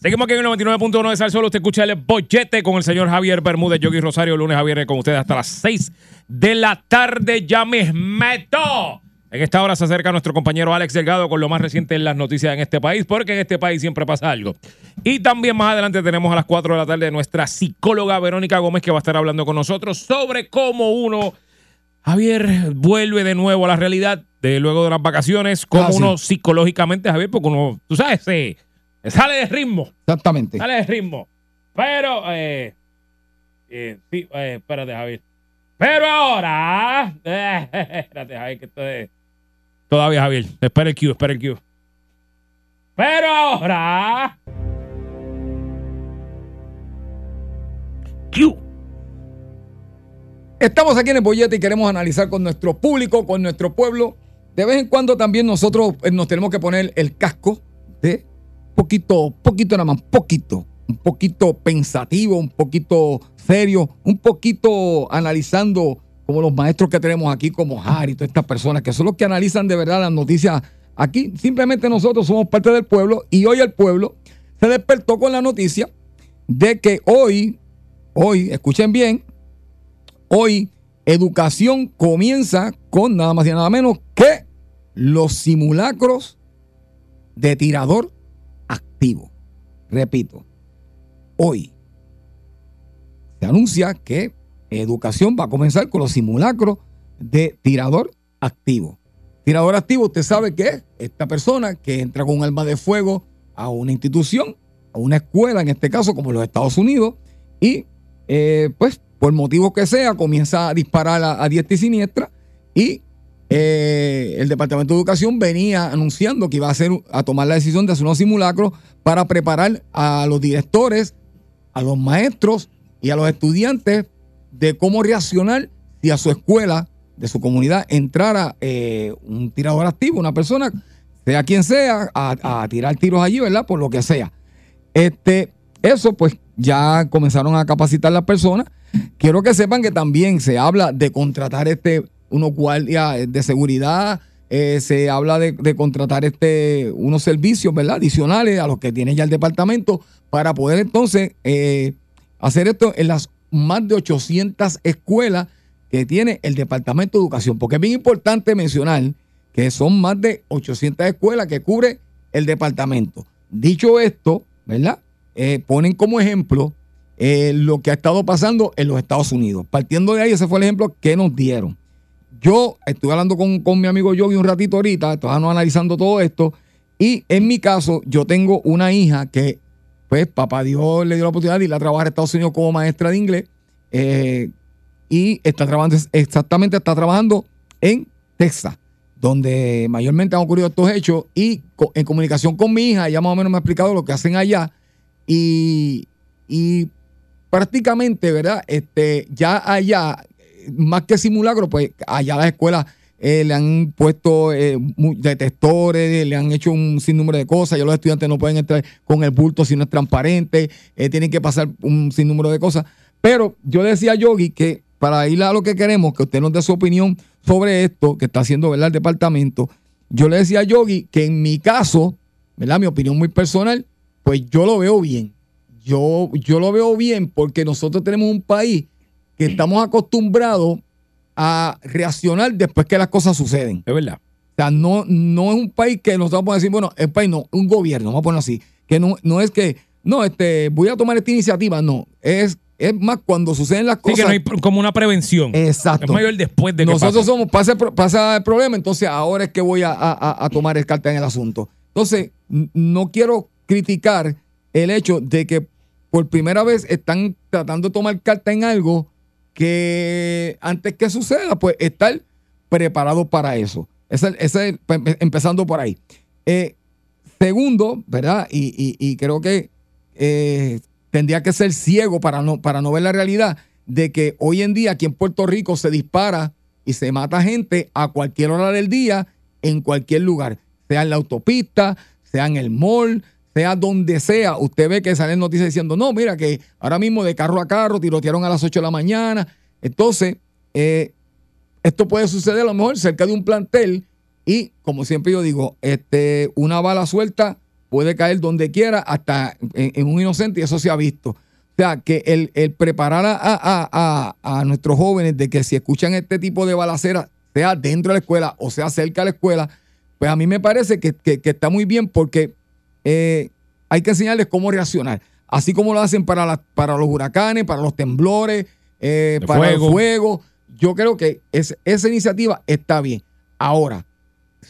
Seguimos aquí en el 99.1 de Salsolo. Usted escucha el bollete con el señor Javier Bermúdez, Yogi Rosario, lunes Javier con ustedes hasta las 6 de la tarde. Ya me meto. En esta hora se acerca nuestro compañero Alex Delgado con lo más reciente en las noticias en este país, porque en este país siempre pasa algo. Y también más adelante tenemos a las 4 de la tarde nuestra psicóloga Verónica Gómez que va a estar hablando con nosotros sobre cómo uno, Javier, vuelve de nuevo a la realidad de luego de las vacaciones, cómo Ah, sí. uno psicológicamente, Javier, porque uno, tú sabes, se- sale de ritmo. Exactamente. Dale de ritmo. Pero, eh, eh, sí, eh, espérate, Javier. Pero ahora, espérate, Javier, que esto es. Todavía, Javier. Espera el cue, espera el cue. Pero ahora. Cue. Estamos aquí en el bollete y queremos analizar con nuestro público, con nuestro pueblo. De vez en cuando también nosotros eh, nos tenemos que poner el casco de poquito, poquito nada más, poquito, un poquito pensativo, un poquito serio, un poquito analizando como los maestros que tenemos aquí, como Harry, todas estas personas que son los que analizan de verdad las noticias aquí. Simplemente nosotros somos parte del pueblo y hoy el pueblo se despertó con la noticia de que hoy, hoy, escuchen bien, Hoy, educación comienza con nada más y nada menos que los simulacros de tirador activo. Repito, hoy se anuncia que educación va a comenzar con los simulacros de tirador activo. Tirador activo, usted sabe que es esta persona que entra con un arma de fuego a una institución, a una escuela, en este caso como los Estados Unidos, y eh, pues por motivos que sea, comienza a disparar a, a diestra y siniestra y eh, el Departamento de Educación venía anunciando que iba a, hacer, a tomar la decisión de hacer unos simulacros para preparar a los directores, a los maestros y a los estudiantes de cómo reaccionar si a su escuela, de su comunidad, entrara eh, un tirador activo, una persona, sea quien sea, a, a tirar tiros allí, ¿verdad? Por lo que sea. Este, eso pues ya comenzaron a capacitar las personas. Quiero que sepan que también se habla de contratar este unos guardias de seguridad, eh, se habla de, contratar este unos servicios, ¿verdad? Adicionales a los que tiene ya el departamento para poder entonces eh, hacer esto en las más de 800 escuelas que tiene el Departamento de Educación. Porque es bien importante mencionar que son más de 800 escuelas que cubre el departamento. Dicho esto, ¿verdad? Eh, ponen como ejemplo eh, lo que ha estado pasando en los Estados Unidos. Partiendo de ahí, ese fue el ejemplo que nos dieron. Yo estuve hablando con, con mi amigo Yogi un ratito ahorita, estábamos analizando todo esto, y en mi caso, yo tengo una hija que, pues, papá Dios le dio la oportunidad de ir a trabajar a Estados Unidos como maestra de inglés, eh, y está trabajando, exactamente está trabajando en Texas, donde mayormente han ocurrido estos hechos, y en comunicación con mi hija, ella más o menos me ha explicado lo que hacen allá, y prácticamente, ¿verdad? Este, ya allá, más que simulacro, pues allá las escuelas eh, le han puesto eh, detectores, le han hecho un sinnúmero de cosas, ya los estudiantes no pueden entrar con el bulto si no es transparente, eh, tienen que pasar un sinnúmero de cosas. Pero yo decía a Yogi que para ir a lo que queremos, que usted nos dé su opinión sobre esto que está haciendo ¿verdad? el departamento, yo le decía a Yogi que en mi caso, ¿verdad? Mi opinión muy personal, pues yo lo veo bien. Yo, yo lo veo bien porque nosotros tenemos un país que estamos acostumbrados a reaccionar después que las cosas suceden. Es verdad. O sea, no, no es un país que nosotros vamos a decir, bueno, el país no, un gobierno, vamos a ponerlo así, que no, no es que, no, este, voy a tomar esta iniciativa, no, es, es más cuando suceden las Sí, cosas. que no hay como una prevención. Exacto. Es mayor después de que Nosotros somos, pasa, pasa el problema, entonces ahora es que voy a, a- a tomar el carta en el asunto. Entonces, no quiero criticar el hecho de que por primera vez están tratando de tomar carta en algo que antes que suceda, pues estar preparados para eso. Pues, empezando por ahí. Eh, segundo, ¿verdad? Y, y- y creo que eh, tendría que ser ciego para no, para no ver la realidad de que hoy en día aquí en Puerto Rico se dispara y se mata gente a cualquier hora del día, en cualquier lugar, sea en la autopista, sea en el mall, sea donde sea. Usted ve que salen noticias diciendo, no, mira que ahora mismo de carro a carro tirotearon a las 8 de la mañana. Entonces, eh, esto puede suceder a lo mejor cerca de un plantel y, como siempre yo digo, este, una bala suelta puede caer donde quiera, hasta en, un inocente, y eso se ha visto. O sea, que el, preparar a, a- a- a nuestros jóvenes de que si escuchan este tipo de balacera, sea dentro de la escuela o sea cerca de la escuela, pues a mí me parece que- que está muy bien porque eh, hay que enseñarles cómo reaccionar. Así como lo hacen para, la- para los huracanes, para los temblores, eh, para fuego. el fuego. Yo creo que es- esa iniciativa está bien. Ahora,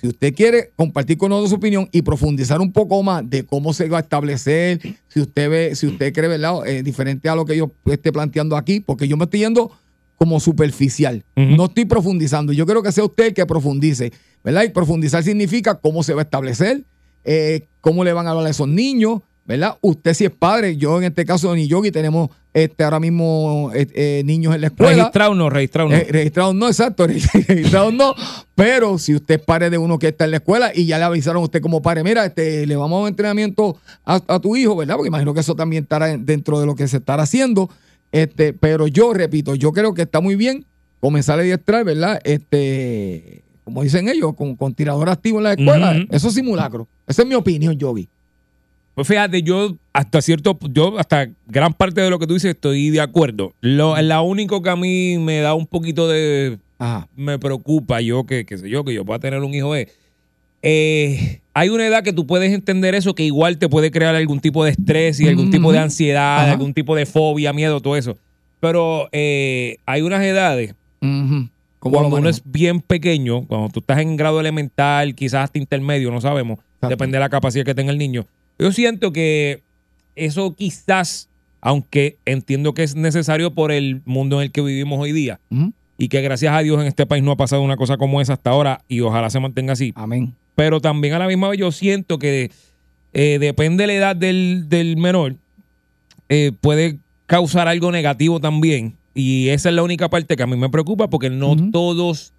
si usted quiere compartir con nosotros su opinión y profundizar un poco más de cómo se va a establecer, si usted ve, si usted cree, ¿verdad? Eh, diferente a lo que yo esté planteando aquí, porque yo me estoy yendo como superficial. No estoy profundizando. Yo quiero que sea usted el que profundice, ¿verdad? Y profundizar significa cómo se va a establecer, eh, cómo le van a hablar a esos niños, ¿verdad? Usted si es padre, yo en este caso de Yogi tenemos este, ahora mismo eh, eh, niños en la escuela. Registrado no, registrado no. Eh, registrados no, exacto, registrados no. Pero si usted es padre de uno que está en la escuela y ya le avisaron a usted como padre, mira, este, le vamos a dar entrenamiento a, a tu hijo, ¿verdad? Porque imagino que eso también estará en- dentro de lo que se estará haciendo. Este, pero yo repito, yo creo que está muy bien comenzar a adiestrar, ¿verdad? Este, como dicen ellos, con, con tirador activo en la escuela. Eso es simulacro. Esa es mi opinión, Yogi. Pues fíjate, yo hasta cierto, yo hasta gran parte de lo que tú dices estoy de acuerdo. Lo, la único que a mí me da un poquito de, Ajá. me preocupa yo que, qué sé yo, que yo pueda tener un hijo es, eh, hay una edad que tú puedes entender eso que igual te puede crear algún tipo de estrés y algún tipo de ansiedad, Ajá. algún tipo de fobia, miedo, todo eso. Pero eh, hay unas edades Ujú. ¿Cómo lo cuando uno es bien pequeño, cuando tú estás en grado elemental, quizás hasta intermedio, no sabemos, depende de la capacidad que tenga el niño. Yo siento que eso quizás, aunque entiendo que es necesario por el mundo en el que vivimos hoy día, y que gracias a Dios en este país no ha pasado una cosa como esa hasta ahora, y ojalá se mantenga así. Amén. Pero también a la misma vez yo siento que eh, depende de la edad del, del menor, eh, puede causar algo negativo también. Y esa es la única parte que a mí me preocupa porque no todos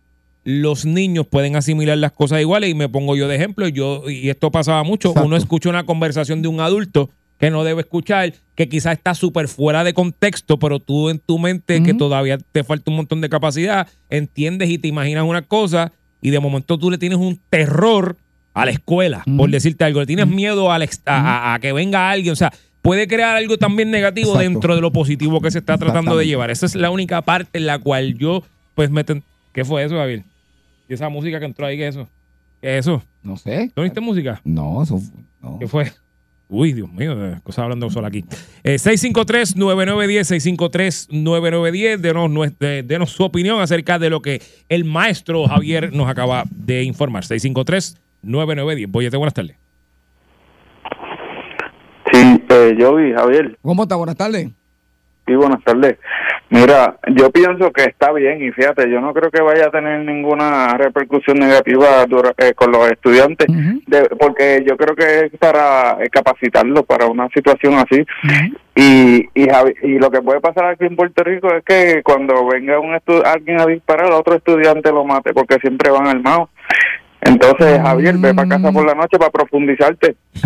los niños pueden asimilar las cosas iguales. Y me pongo yo de ejemplo, yo y esto pasaba mucho, Exacto. uno escucha una conversación de un adulto que no debe escuchar, que quizás está súper fuera de contexto, pero tú en tu mente, que todavía te falta un montón de capacidad, entiendes y te imaginas una cosa y de momento tú le tienes un terror a la escuela, por decirte algo, le tienes miedo a, a- a que venga alguien, o sea, puede crear algo también negativo Exacto. dentro de lo positivo que se está tratando de llevar. Esa es la única parte en la cual yo, pues, me... ten- ¿Qué fue eso, Javier? ¿Y esa música que entró ahí, qué es eso? ¿Qué es eso? No sé. ¿No viste música? No, eso no. ¿Qué fue? Uy, Dios mío, cosas hablando solo aquí. Eh, 653-9910, 653-9910, denos, de- denos su opinión acerca de lo que el maestro Javier nos acaba de informar. 653-9910. Boyete, buenas tardes. Eh, yo vi, Javier, ¿Cómo está? Buenas tardes. sí, buenas tardes. Mira, yo pienso que está bien y fíjate, yo no creo que vaya a tener ninguna repercusión negativa eh, con los estudiantes, de- porque yo creo que es para eh, capacitarlos para una situación así. Ujú. Y, y, y lo que puede pasar aquí en Puerto Rico es que cuando venga un estu- alguien a disparar, otro estudiante lo mate, porque siempre van armados. Entonces, Javier, ve para casa por la noche para profundizarte.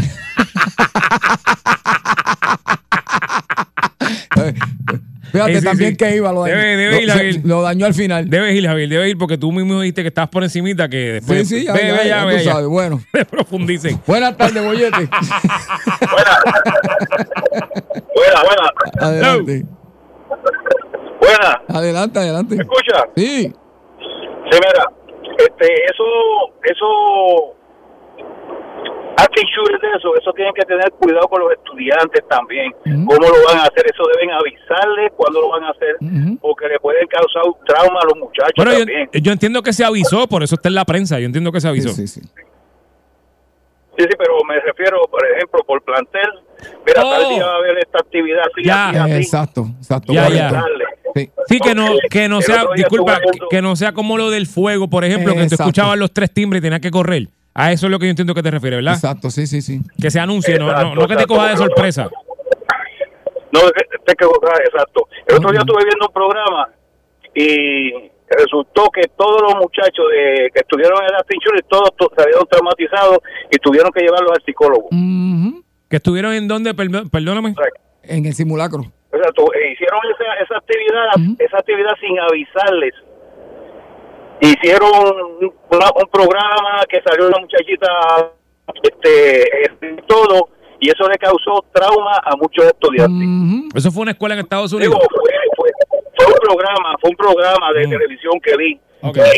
Fíjate Sí, sí, también sí. que iba, lo dañó, Debe- debe ir ver. lo dañó al final. Debes ir, Javier, debes ir porque tú mismo dijiste que estás por encimita que Sí, después... sí, ya, ve, ya, ve, ya, ya, tú ya. sabes. Bueno, Profundicen. buenas tardes, Boyete. Buena, buena, adelante. buena. Adelante, adelante. ¿Me escucha? Sí. Sí, mira, este, eso, eso, shooters de eso, eso tienen que tener cuidado con los estudiantes también. Ujú. ¿Cómo lo van a hacer? Eso deben avisarles cuándo lo van a hacer, porque le pueden causar un trauma a los muchachos Bueno, yo, también. yo entiendo que se avisó, por eso está en la prensa. Yo entiendo que se avisó. Sí, sí, sí. Sí, sí, pero me refiero, por ejemplo, por plantel. Mira, Oh. tal día va a haber esta actividad así, Ya. así. Exacto, exacto. Ya, ya. Sí. Sí, que no, que no sea, disculpa, que, no sea como lo del fuego, por ejemplo, que tú escuchabas los tres timbres y tenías que correr. A eso es lo que yo entiendo que te refieres, ¿verdad? Exacto, sí, sí, sí. Que se anuncie, no, no, que te coja de sorpresa. No, te- equivocas, exacto. El otro día estuve viendo un programa y resultó que todos los muchachos de, que estuvieron en la Insurance, todos to- salieron traumatizados y tuvieron que llevarlos al psicólogo. Ujú. Que estuvieron en donde, Perdó- perdóname. En el simulacro. Exacto, e hicieron esa, esa actividad, esa actividad sin avisarles. Hicieron un, una- un programa que salió una muchachita, este, este, todo, y eso le causó trauma a muchos estudiantes. Eso fue una escuela en Estados Unidos. Digo, fue, fue, fue un programa, fue un programa de televisión que vi,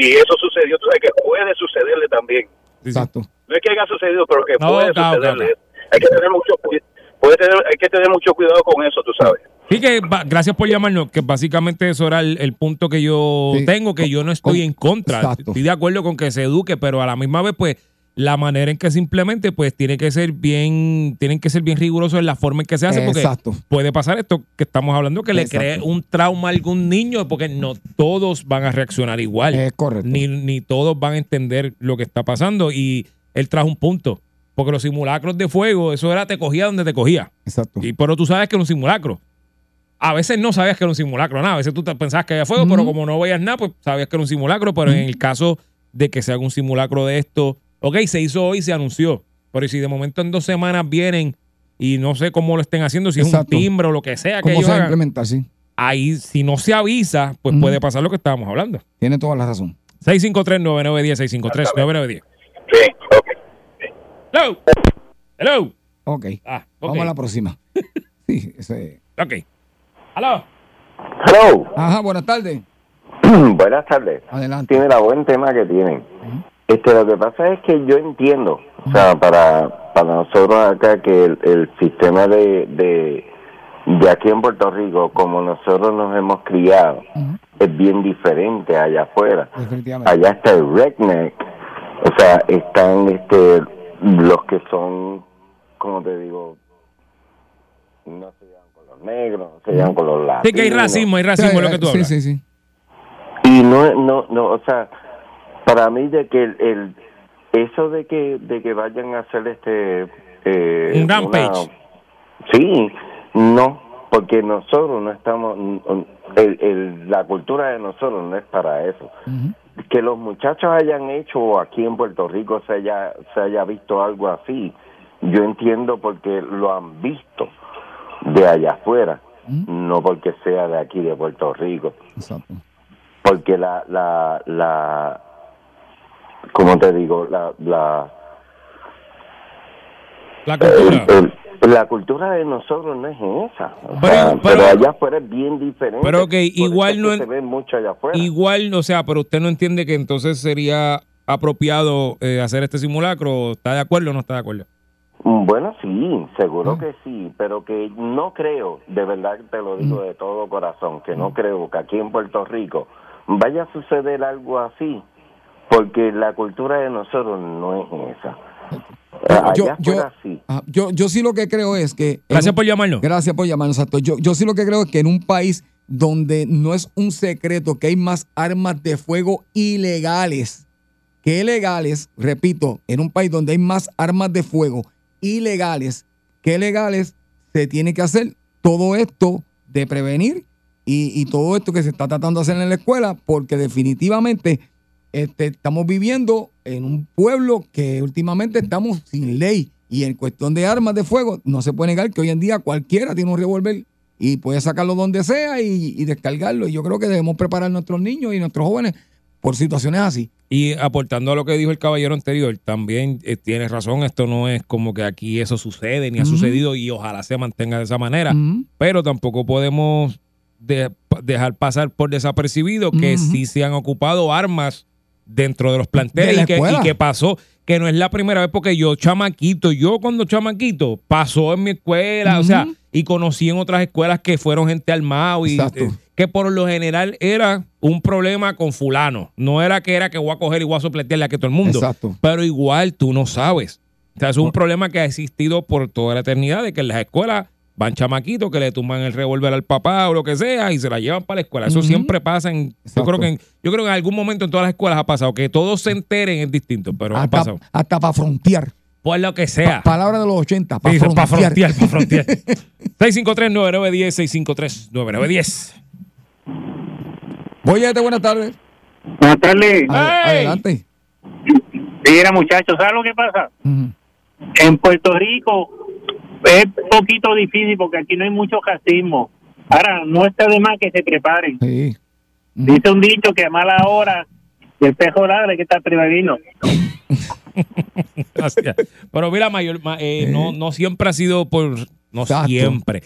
y eso sucedió, tú sabes que puede sucederle también. Exacto. No es que haya sucedido, pero que No, puede claro, sucederle. claro. Hay que tener mucho, cu- puede tener, hay que tener mucho cuidado con eso, tú sabes. Sí, que gracias por llamarnos, que básicamente eso era el, el punto que yo Sí. tengo, que yo no estoy Con- en contra. Exacto. Estoy de acuerdo con que se eduque, pero a la misma vez, pues, la manera en que se implemente, pues, tiene que ser bien, tienen que ser bien rigurosos en la forma en que se hace, porque Exacto. puede pasar esto que estamos hablando, que le Exacto. cree un trauma a algún niño, porque no todos van a reaccionar igual. Es correcto. Ni, ni todos van a entender lo que está pasando. Y él trajo un punto. Porque los simulacros de fuego, eso era te cogía donde te cogía. Exacto. Y, pero tú sabes que era un simulacro. A veces no sabías que era un simulacro, nada. A veces tú te pensabas que había fuego, pero como no veías nada, pues sabías que era un simulacro. Pero en el caso de que se haga un simulacro de esto, ok, se hizo hoy, se anunció. Pero si de momento en dos semanas vienen y no sé cómo lo estén haciendo, si es un timbre o lo que sea que ¿Cómo ellos se va a hagan, implementar? Sí. ahí si no se avisa, pues puede pasar lo que estábamos hablando. Tiene toda la razón. 653-9910, 653-9910. Sí, ok. Hello. Hello. Ok. Ah, ok. Vamos a la próxima. Sí, ese- Ok. Hello. Hello. Ajá, buenas tardes. Buenas tardes. Adelante. Tiene la buen tema que tienen. Este, lo que pasa es que yo entiendo, o sea, para, para nosotros acá que el, el sistema de, de, de aquí en Puerto Rico, como nosotros nos hemos criado, es bien diferente allá afuera. Allá está el redneck, o sea, están este los que son, como te digo, no se llevan con los negros, se llevan con los latinos. Sí, que hay racismo, hay racismo, es lo que tú sí, hablas. sí, sí. Y no, no, no, o sea, para mí de que el, el- eso de que de que vayan a hacer este eh, Un rampage. sí, no, porque nosotros no estamos, el, el- la cultura de nosotros no es para eso. Que los muchachos hayan hecho aquí en Puerto Rico se haya se haya visto algo así, yo entiendo porque lo han visto de allá afuera, no porque sea de aquí de Puerto Rico Exacto. porque la la la como te digo la la La cultura. el- la cultura de nosotros no es esa Pero- sea, pero- pero, allá afuera es bien diferente Pero, eso igual es que no es- se ve mucho allá afuera Igual, o sea, pero usted no entiende que entonces sería apropiado eh, hacer este simulacro. ¿Está de acuerdo o no está de acuerdo? Mm, bueno sí seguro Ah. que sí pero que no creo de verdad te lo Mm. digo de todo corazón que no creo que aquí en Puerto Rico vaya a suceder algo así porque la cultura de nosotros no es esa allá Yo, sí ah, yo, yo sí lo que creo es que. en Gracias un- por llamarnos. Gracias por llamarnos. Exacto. Yo, yo sí lo que creo es que en un país donde no es un secreto que hay más armas de fuego ilegales que legales, repito, en un país donde hay más armas de fuego ilegales que legales, se tiene que hacer todo esto de prevenir y, y todo esto que se está tratando de hacer en la escuela, porque definitivamente este, estamos viviendo en un pueblo que últimamente estamos sin ley. Y en cuestión de armas de fuego, no se puede negar que hoy en día cualquiera tiene un revólver y puede sacarlo donde sea y, y descargarlo. Y yo creo que debemos preparar a nuestros niños y nuestros jóvenes por situaciones así. Y aportando a lo que dijo el caballero anterior, también eh, tienes razón, esto no es como que aquí eso sucede ni ha sucedido y ojalá se mantenga de esa manera, pero tampoco podemos de- dejar pasar por desapercibido que Ujú. sí se han ocupado armas dentro de los planteles la y que, escuela. y que pasó, que no es la primera vez porque yo chamaquito, yo cuando chamaquito pasó en mi escuela, o sea, y conocí en otras escuelas que fueron gente armada y Exacto. eh, que por lo general era un problema con fulano, no era que era que voy a coger y voy a sopletearle a que todo el mundo, Exacto. pero igual tú no sabes. O sea, es un problema que ha existido por toda la eternidad de que en las escuelas van chamaquitos que le tumban el revólver al papá o lo que sea y se la llevan para la escuela. Eso siempre pasa en, yo creo que en, yo creo que en algún momento en todas las escuelas ha pasado. Que todos se enteren es distinto, pero ha hasta, pasado. hasta para frontear. Por lo que sea. Palabra de los 80, para Sí, frontear. para frontear, para frontear. 653-9910, 653-9910. Boyete, buenas tardes. Buenas tardes. Ad- ¡Ey! Adelante. Mira, muchachos, ¿sabes lo que pasa? En Puerto Rico es poquito difícil porque aquí no hay mucho racismo. Ahora, no está de más que se preparen. Sí. Ujú. Dice un dicho que a mala hora el pejo ladra hay que estar prevenido. Pero mira, mayor, ma- eh, no, no siempre ha sido por. No Exacto. siempre.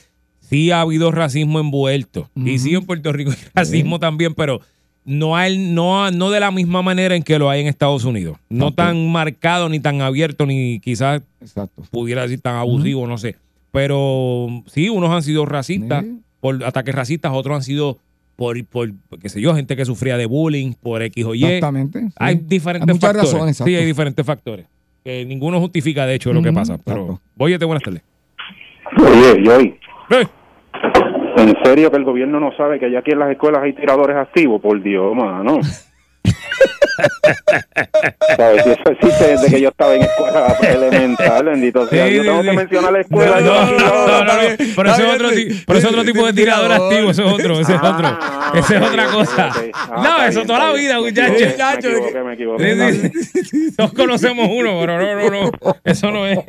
Sí ha habido racismo envuelto. Y sí, en Puerto Rico hay racismo también, pero no, hay, no, no de la misma manera en que lo hay en Estados Unidos. No Exacto. tan marcado, ni tan abierto, ni quizás Exacto. pudiera decir tan abusivo, no sé. Pero sí, unos han sido racistas por ataques racistas, otros han sido por, por, qué sé yo, gente que sufría de bullying, por X o Y. Exactamente. sí. Hay diferentes Hay muchas factores. razones, sí, hay diferentes factores. Que ninguno justifica, de hecho, lo que pasa. Pero. Boyete, buenas tardes. Oye, Joy, Eh, ¿en serio que el gobierno no sabe que ya aquí en las escuelas hay tiradores activos? Por Dios, mano. ¿Sabes? Si eso existe desde que yo estaba en escuela elemental, bendito sea. Sí, yo tengo sí. que mencionar la escuela. No, no, no, no, pero ese es otro, pero ese es otro tipo de tirador activo, ese es otro, ese es Ah, otro. ah, Ese es otra cosa. ok. Ah, No, eso bien, toda la vida, muchachos. Me Chacho, equivoqué, me equivoqué. Sí, sí. Todos conocemos uno, pero no, no, no. Eso no es.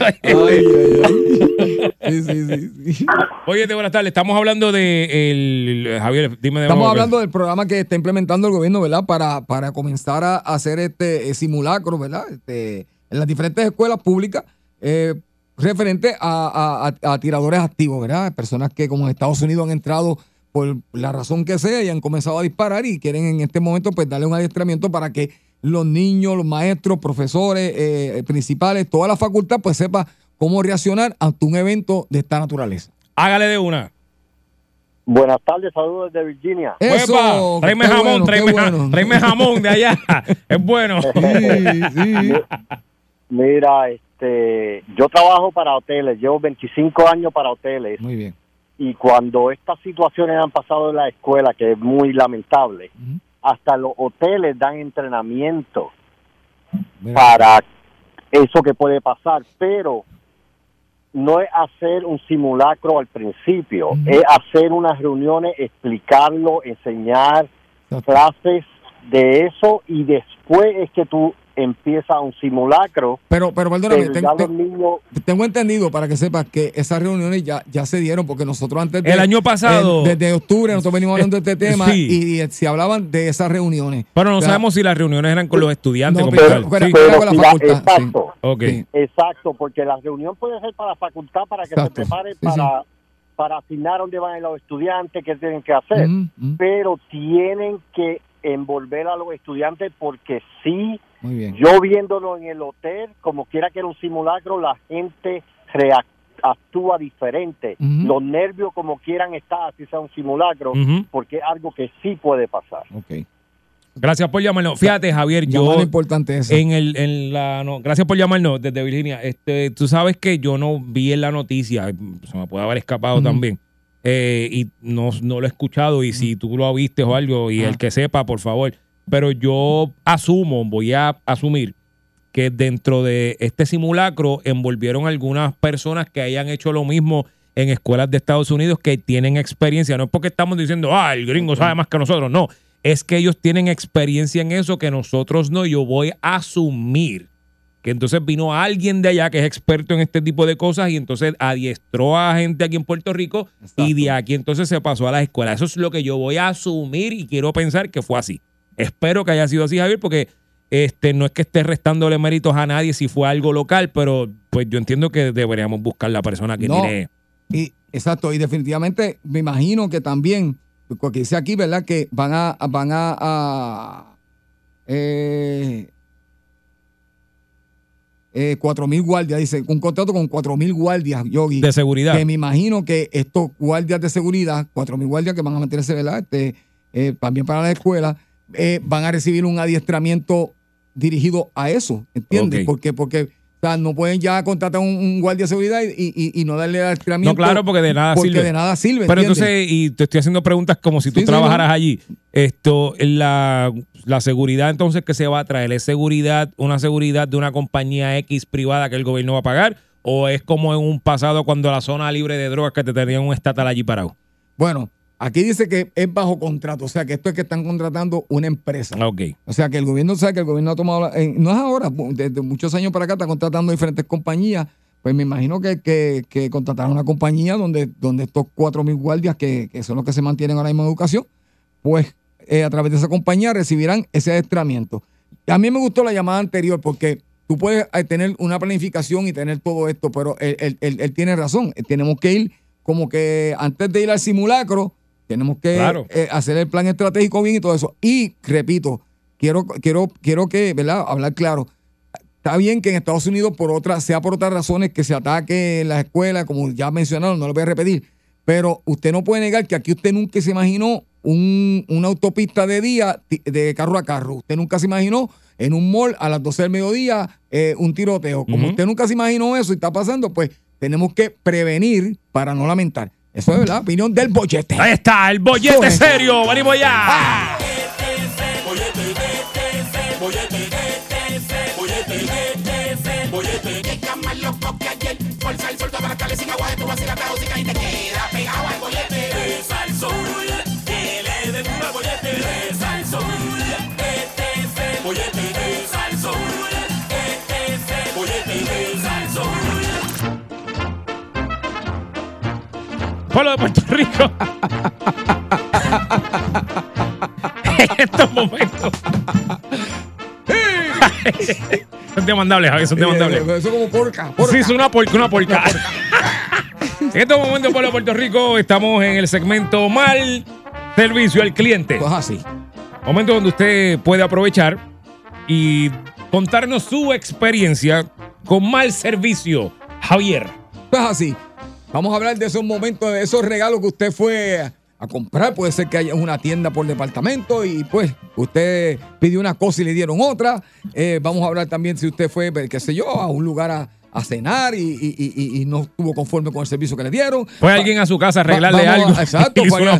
Ay, ay, ay. Sí, sí, sí, sí. Oye, buenas tardes. Estamos hablando de el Javier, dime de Estamos hablando del programa que está implementando el gobierno, ¿verdad? Para, para comenzar a hacer este eh, simulacro, ¿verdad? Este, en las diferentes escuelas públicas, eh, referente a- a tiradores activos, ¿verdad? Personas que como en Estados Unidos han entrado por la razón que sea y han comenzado a disparar y quieren en este momento pues darle un adiestramiento para que los niños, los maestros, profesores, eh, principales, toda la facultad pues sepa cómo reaccionar ante un evento de esta naturaleza. Hágale de una. Buenas tardes, saludos desde Virginia. Eso, Uepa, tráeme qué jamón, bueno, qué tráeme, ja- bueno. tráeme jamón de allá. Es bueno. Sí, sí. Mira, este, yo trabajo para hoteles, llevo 25 años para hoteles Muy bien. y cuando estas situaciones han pasado en la escuela, que es muy lamentable, hasta los hoteles dan entrenamiento Mira. para eso que puede pasar, pero no es hacer un simulacro al principio, es hacer unas reuniones, explicarlo, enseñar clases de eso y después es que tú empiezas un simulacro. Pero, pero perdóname, niños tengo entendido para que sepas que esas reuniones ya, ya se dieron porque nosotros antes de, El año pasado- en- desde octubre nosotros venimos hablando de este tema Sí. y, y se hablaban de esas reuniones. Pero no O sea, sabemos si las reuniones eran con los estudiantes No, como pero- tal. pero- Sí. pero- pero con la si la- facultad, exacto, exacto, porque la reunión puede ser para la facultad para que Exacto. se prepare Sí, para para asignar dónde van los estudiantes, qué tienen que hacer, Ujú, ujú. pero tienen que envolver a los estudiantes porque sí Muy bien. Yo viéndolo en el hotel, como quiera que era un simulacro, la gente actúa diferente. Los nervios, como quieran estar, así sea un simulacro, porque es algo que sí puede pasar. Ok. Gracias por llamarnos. Fíjate, Javier, yo importante eso. en el en la no, gracias por llamarnos desde Virginia. Este, tú sabes que yo no vi en la noticia, se me puede haber escapado también. Eh, y no, no lo he escuchado y si tú lo viste o algo y Ah. el que sepa, por favor. Pero yo asumo, voy a asumir que dentro de este simulacro envolvieron algunas personas que hayan hecho lo mismo en escuelas de Estados Unidos que tienen experiencia. No es porque estamos diciendo, ah, el gringo sabe más que nosotros. No, es que ellos tienen experiencia en eso que nosotros no. Yo voy a asumir que entonces vino alguien de allá que es experto en este tipo de cosas y entonces adiestró a gente aquí en Puerto Rico y de aquí entonces se pasó a las escuelas. Eso es lo que yo voy a asumir y quiero pensar que fue así. Espero que haya sido así, Javier, porque este no es que esté restándole méritos a nadie si fue algo local, pero pues yo entiendo que deberíamos buscar la persona que No. tiene. Y, exacto, y definitivamente me imagino que también, porque dice aquí, ¿verdad? Que van a, van a, a eh, eh, 4 mil guardias, dice, un contrato con 4 mil guardias, Yogi. De seguridad. Que me imagino que estos guardias de seguridad, 4 mil guardias que van a meterse, ¿verdad? Este, eh, también para la escuela, eh, van a recibir un adiestramiento dirigido a eso, ¿entiendes? Porque, porque O sea, no pueden ya contratar un, un guardia de seguridad y, y- y no darle adiestramiento. No, claro, porque de nada porque sirve. de nada sirve. Pero ¿entiendes? entonces, y te estoy haciendo preguntas como si tú Sí, sí, trabajaras no. allí. Esto, la, la seguridad entonces que se va a traer, ¿es seguridad, una seguridad de una compañía X privada que el gobierno va a pagar? ¿O es como en un pasado cuando la zona libre de drogas que te tenían un estatal allí parado? Bueno, aquí dice que es bajo contrato, o sea, que esto es que están contratando una empresa. Ok. O sea, que el gobierno sabe que el gobierno ha tomado, la- eh, no es ahora, desde muchos años para acá está contratando diferentes compañías. Pues me imagino que, que, que contrataron una compañía donde, donde estos cuatro mil guardias, que, que son los que se mantienen ahora mismo en educación, pues eh, a través de esa compañía recibirán ese adiestramiento. A mí me gustó la llamada anterior porque tú puedes eh, tener una planificación y tener todo esto, pero él, él- él- él tiene razón. Tenemos que ir como que antes de ir al simulacro, tenemos que Claro. eh, hacer el plan estratégico bien y todo eso. Y repito, quiero, quiero, quiero que, ¿verdad? Hablar claro. Está bien que en Estados Unidos, por otras, sea por otras razones, que se ataque en las escuelas, como ya mencionaron, no lo voy a repetir. Pero usted no puede negar que aquí usted nunca se imaginó un- una autopista de día de carro a carro. Usted nunca se imaginó en un mall a las 12 del mediodía eh, un tiroteo. Como usted nunca se imaginó eso y está pasando, pues tenemos que prevenir para no lamentar. Eso es la opinión del bollete. Ahí está, el bollete serio. Venimos ya. Pueblo de Puerto Rico. en estos momentos. son demandables, Javier, son demandables. Eso como porca. porca. Sí, es una porca, una porca. en estos momentos, pueblo de Puerto Rico, estamos en el segmento mal servicio al cliente. Pues así. Momento donde usted puede aprovechar y contarnos su experiencia con mal servicio. Javier. Pues así. Vamos a hablar de esos momentos, de esos regalos que usted fue a, comprar. Puede ser que haya una tienda por departamento y pues usted pidió una cosa y le dieron otra. Eh, vamos a hablar también si usted fue, qué sé yo, a un lugar a, a cenar y, y- y- y no estuvo conforme con el servicio que le dieron. Fue alguien a su casa a arreglarle Va- algo. a- exacto. hizo una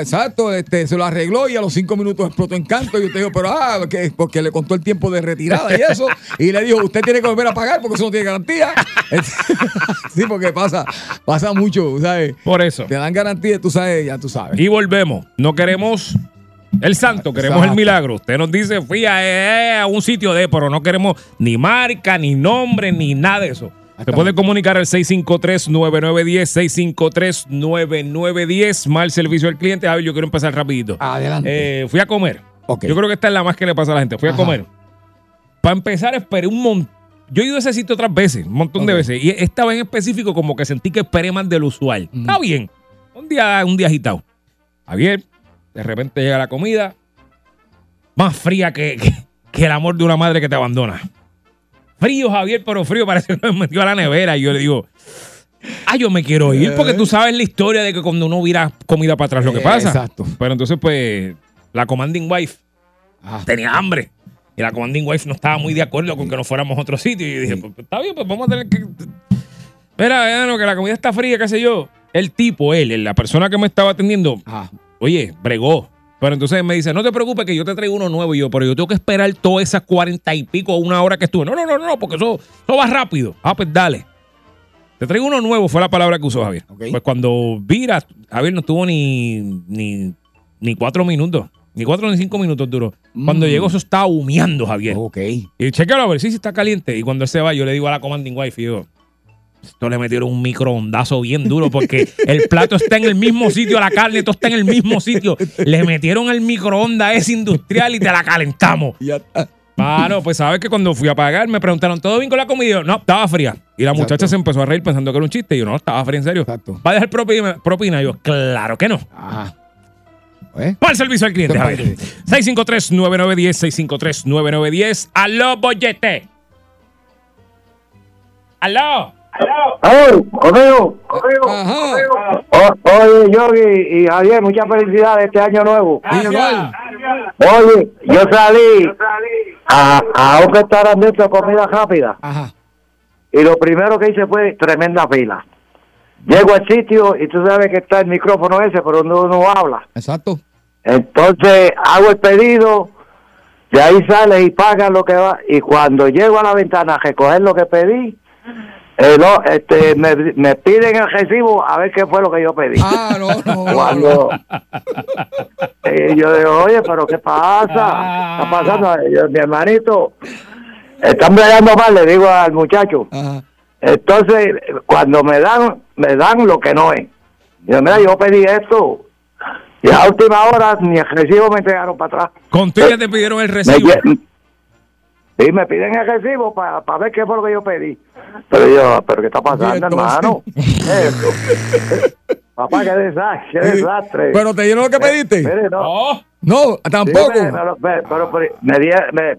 Exacto, este, se lo arregló y a los cinco minutos explotó en canto y usted dijo, pero ah, que- porque le contó el tiempo de retirada y eso. Y le dijo, usted tiene que volver a pagar porque eso no tiene garantía. sí, porque pasa, pasa mucho, ¿sabes? Por eso. Te dan garantía, tú sabes, ya tú sabes. Y volvemos. No queremos el santo, queremos Exacto. el milagro. Usted nos dice, fui a, eh, a un sitio de, pero no queremos ni marca, ni nombre, ni nada de eso. Se Exactamente. puede comunicar al 653-9910, 653-9910, mal servicio al cliente. A ver, yo quiero empezar rapidito. Adelante. Eh, fui a comer. Ok. Yo creo que esta es la más que le pasa a la gente. Fui a comer. Para empezar, esperé un montón. Yo he ido a ese sitio otras veces, un montón de veces. Y esta vez en específico, como que sentí que esperé más del usual. Está bien. Un día, un día agitado. Javier, de repente llega la comida más fría que, que, que el amor de una madre que te abandona. Frío, Javier, pero frío, parece que me metió a la nevera. Y yo le digo, ah, yo me quiero ir, porque tú sabes la historia de que cuando uno vira comida para atrás, lo que Eh, pasa. exacto. Pero entonces, pues, la commanding wife Ah. tenía hambre. Y la commanding wife no estaba muy de acuerdo con que nos fuéramos a otro sitio. Y yo dije, pues, está bien, pues vamos a tener que. Mira, bueno, que la comida está fría, qué sé yo. El tipo, él, la persona que me estaba atendiendo, Ajá. Oye, bregó. Pero entonces me dice, no te preocupes que yo te traigo uno nuevo. Y yo, pero yo tengo que esperar todas esas cuarenta y pico o una hora que estuve. No, no, no, no, porque eso, eso va rápido. Ah, pues dale. Te traigo uno nuevo, fue la palabra que usó Javier. Ok. Pues cuando vira, Javier no tuvo ni, ni, ni cuatro minutos. Ni cuatro ni cinco minutos duró. Cuando Mm. llegó, eso estaba humeando, Javier. Ok. Y chequealo a ver si sí, sí está caliente. Y cuando él se va, yo le digo a la commanding wife, y yo, esto le metieron un microondazo bien duro porque el plato está en el mismo sitio, la carne, todo está en el mismo sitio. Le metieron el microondas ese industrial y te la calentamos. Ya está. Mano, pues sabes que cuando fui a pagar me preguntaron, ¿todo bien con la comida? Y yo, no, estaba fría. Y la muchacha Exacto. se empezó a reír pensando que era un chiste. Y yo, no, estaba fría en serio. Exacto. ¿Va a dejar propina? propina? Y yo, claro que no. Ajá. Pues, Para el servicio al cliente, Esto es Javier. parte 653-9910, 653-9910. ¡Aló, bollete! ¡Aló! ¡Ay, conmigo! Ajá. O- oye, Yogi y Javier, muchas felicidades este año nuevo. Igual. Oye, yo salí a, a un restaurante de comida rápida Ajá. y lo primero que hice fue tremenda fila. Llego al sitio y tú sabes que está el micrófono ese por donde uno habla. Exacto. Entonces hago el pedido, de ahí sale y paga lo que va. Y cuando llego a la ventana a recoger lo que pedí, eh, no, este, me, me piden el recibo a ver qué fue lo que yo pedí. Ah, no, no. Cuando eh, yo digo, oye, pero ¿qué pasa? ¿Qué está pasando? Y yo, mi hermanito, están bregando mal, le digo al muchacho. Ajá. Entonces, cuando me dan, me dan lo que no es. Yo, mira, yo pedí esto. Y a última hora ni el recibo me entregaron para atrás. Contigo ya te pidieron el recibo. Sí, me piden el recibo para ver qué fue lo que yo pedí. Pero yo, ¿pero qué está pasando, Y hermano? Eso. Papá, qué desastre, qué desastre. Pero te dieron lo que pediste. Mire, no. Oh, No, tampoco. Pero, pero- pero- pero me di- me-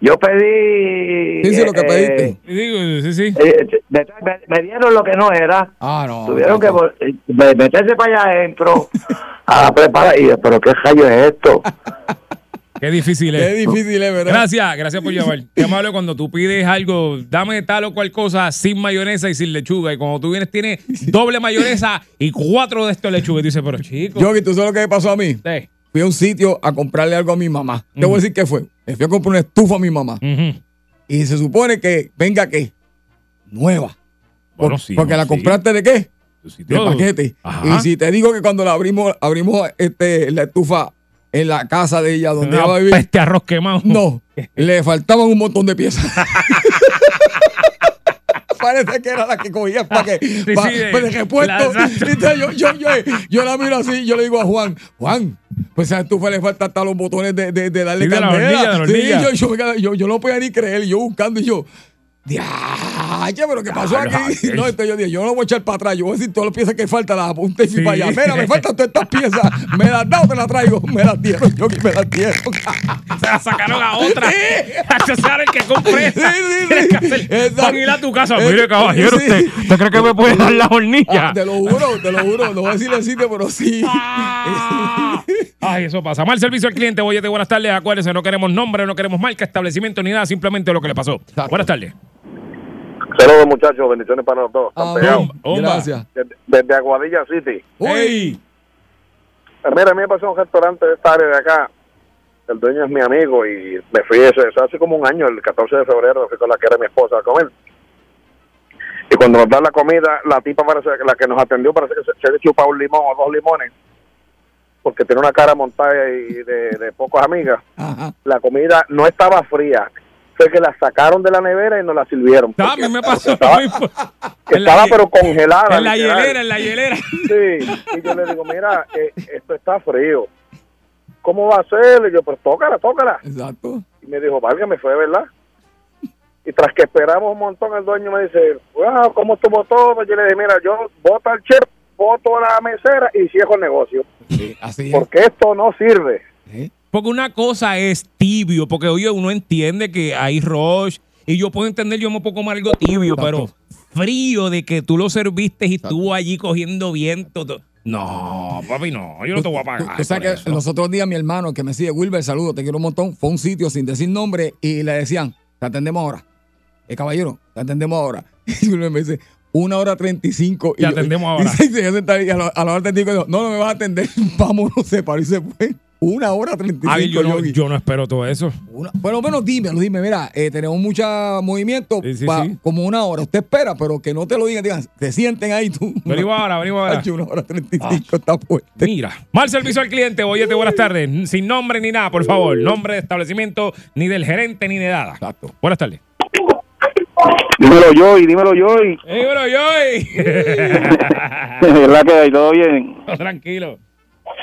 yo pedí. Sí, sí, lo que eh, pediste. y digo, sí, sí. eh, me, me- me dieron lo que no era. Ah, no. Tuvieron que eh, me- meterse para allá adentro a preparar. Y yo, ¿pero qué rayo es esto? Qué difícil Qué es. difícil es, ¿verdad? Gracias, gracias por llamar. Qué amable cuando tú pides algo, dame tal o cual cosa sin mayonesa y sin lechuga. Y cuando tú vienes, tiene doble mayonesa y cuatro de estos lechugas. Y dices, pero chico. Yogi, ¿tú sabes lo que me pasó a mí? Sí. Fui a un sitio a comprarle algo a mi mamá. Te voy a decir qué fue. Le fui a comprar una estufa a mi mamá. Y se supone que venga qué? Nueva. Bueno, Por- sí, porque la sí. compraste de qué? De paquete. Ajá. Y si te digo que cuando la abrimos, abrimos este, la estufa en la casa de ella donde ella va a vivir, peste arroz quemado. no, le faltaban un montón de piezas. Parece que era la que cogía para que pa- sí, pa- de repuesto. la- exacto. Entonces yo, yo, yo, yo la miro así, yo le digo a Juan, Juan, pues a estufa le faltan hasta los botones de, de, de darle Sí, de la candela. hornilla, de la Sí, hornilla. yo, yo, yo, yo no podía ni creer, yo buscando y yo. Diache, pero ¿qué pasó aquí? No, entonces yo dije, yo no voy a echar para atrás, yo voy a decir todas las piezas que faltan, las apunté y fui Sí. para allá. Mira, me faltan todas estas piezas, me las has dado, te las traigo, me las dieron, yo me las dieron. Se la sacaron a otra. A César el que compré. Sí, sí, sí. Van a ir a tu casa. Eh, Mire, caballero, sí. usted, ¿usted cree que me puede dar la hornilla? Ah, te lo juro, te lo juro, no voy a decirle el sitio, pero sí. Ah. Ay, eso pasa. Mal servicio al cliente. Oye, buenas tardes. Acuérdense, no queremos nombre, no queremos marca, establecimiento ni nada, simplemente lo que le pasó. Buenas tardes. Saludos, muchachos. Bendiciones para los dos. Ah. Bomba. Gracias. Desde, desde Aguadilla City. Uy, Eh, Mira, a mí me pasó un restaurante de esta área de acá. El dueño es mi amigo y me fui eso, eso hace como un año, el 14 de febrero, fui con la que era mi esposa a comer. Y cuando nos dan la comida, la tipa parece que la que nos atendió parece que se, se le chupa un limón o dos limones, porque tiene una cara montada y de, de pocas amigas. ajá. La comida no estaba fría, fue que la sacaron de la nevera y nos la sirvieron. Ah, A mí me pasó Estaba- la estaba pero congelada. En la literal. hielera, en la hielera. Sí, y yo le digo, mira, eh, esto está frío. ¿Cómo va a ser? Y yo, pues tócala, tócala. Exacto. Y me dijo, válgame, fue verdad. Y tras que esperamos un montón, el dueño me dice, wow, ¿cómo estuvo todo? Yo le dije, mira, yo voto al chef, voto a la mesera y cierro el negocio. Sí, así es. Porque esto no sirve. Sí. Porque una cosa es tibio, porque oye, uno entiende que hay rush y yo puedo entender, yo me puedo comer algo tibio, Exacto. pero frío de que tú lo serviste y estuvo allí cogiendo viento. to- No, papi, no, yo no te voy a pagar. sabes por que eso. los otros días mi hermano que me sigue, Wilber, saludo, te quiero un montón, fue a un sitio sin decir nombre y le decían, te atendemos ahora. Eh, caballero, te atendemos ahora. Y Wilber me dice, una hora treinta y cinco. Te atendemos ahora. Y se, se a, la, a la hora y dijo, no, no me vas a atender, vámonos, se paró y se fue. Una hora treinta y Ay, cinco, yo, no, Yogi. yo no espero todo eso. Una- bueno, menos dímelo, dime, mira, eh, tenemos mucho movimiento, Sí, sí, pa- sí. como una hora. Usted espera, pero que no te lo digan, digan, te sienten ahí tú. Venimos ahora, venimos ahora. Una hora treinta y cinco está fuerte. Mira, mal servicio al cliente, oye, buenas tardes. Sin nombre ni nada, por favor. Nombre de establecimiento, ni del gerente, ni de nada. Exacto. Buenas tardes. Dímelo yo y dímelo yo y ¡Ey, bueno, Joy! la que hay, todo bien. Tranquilo.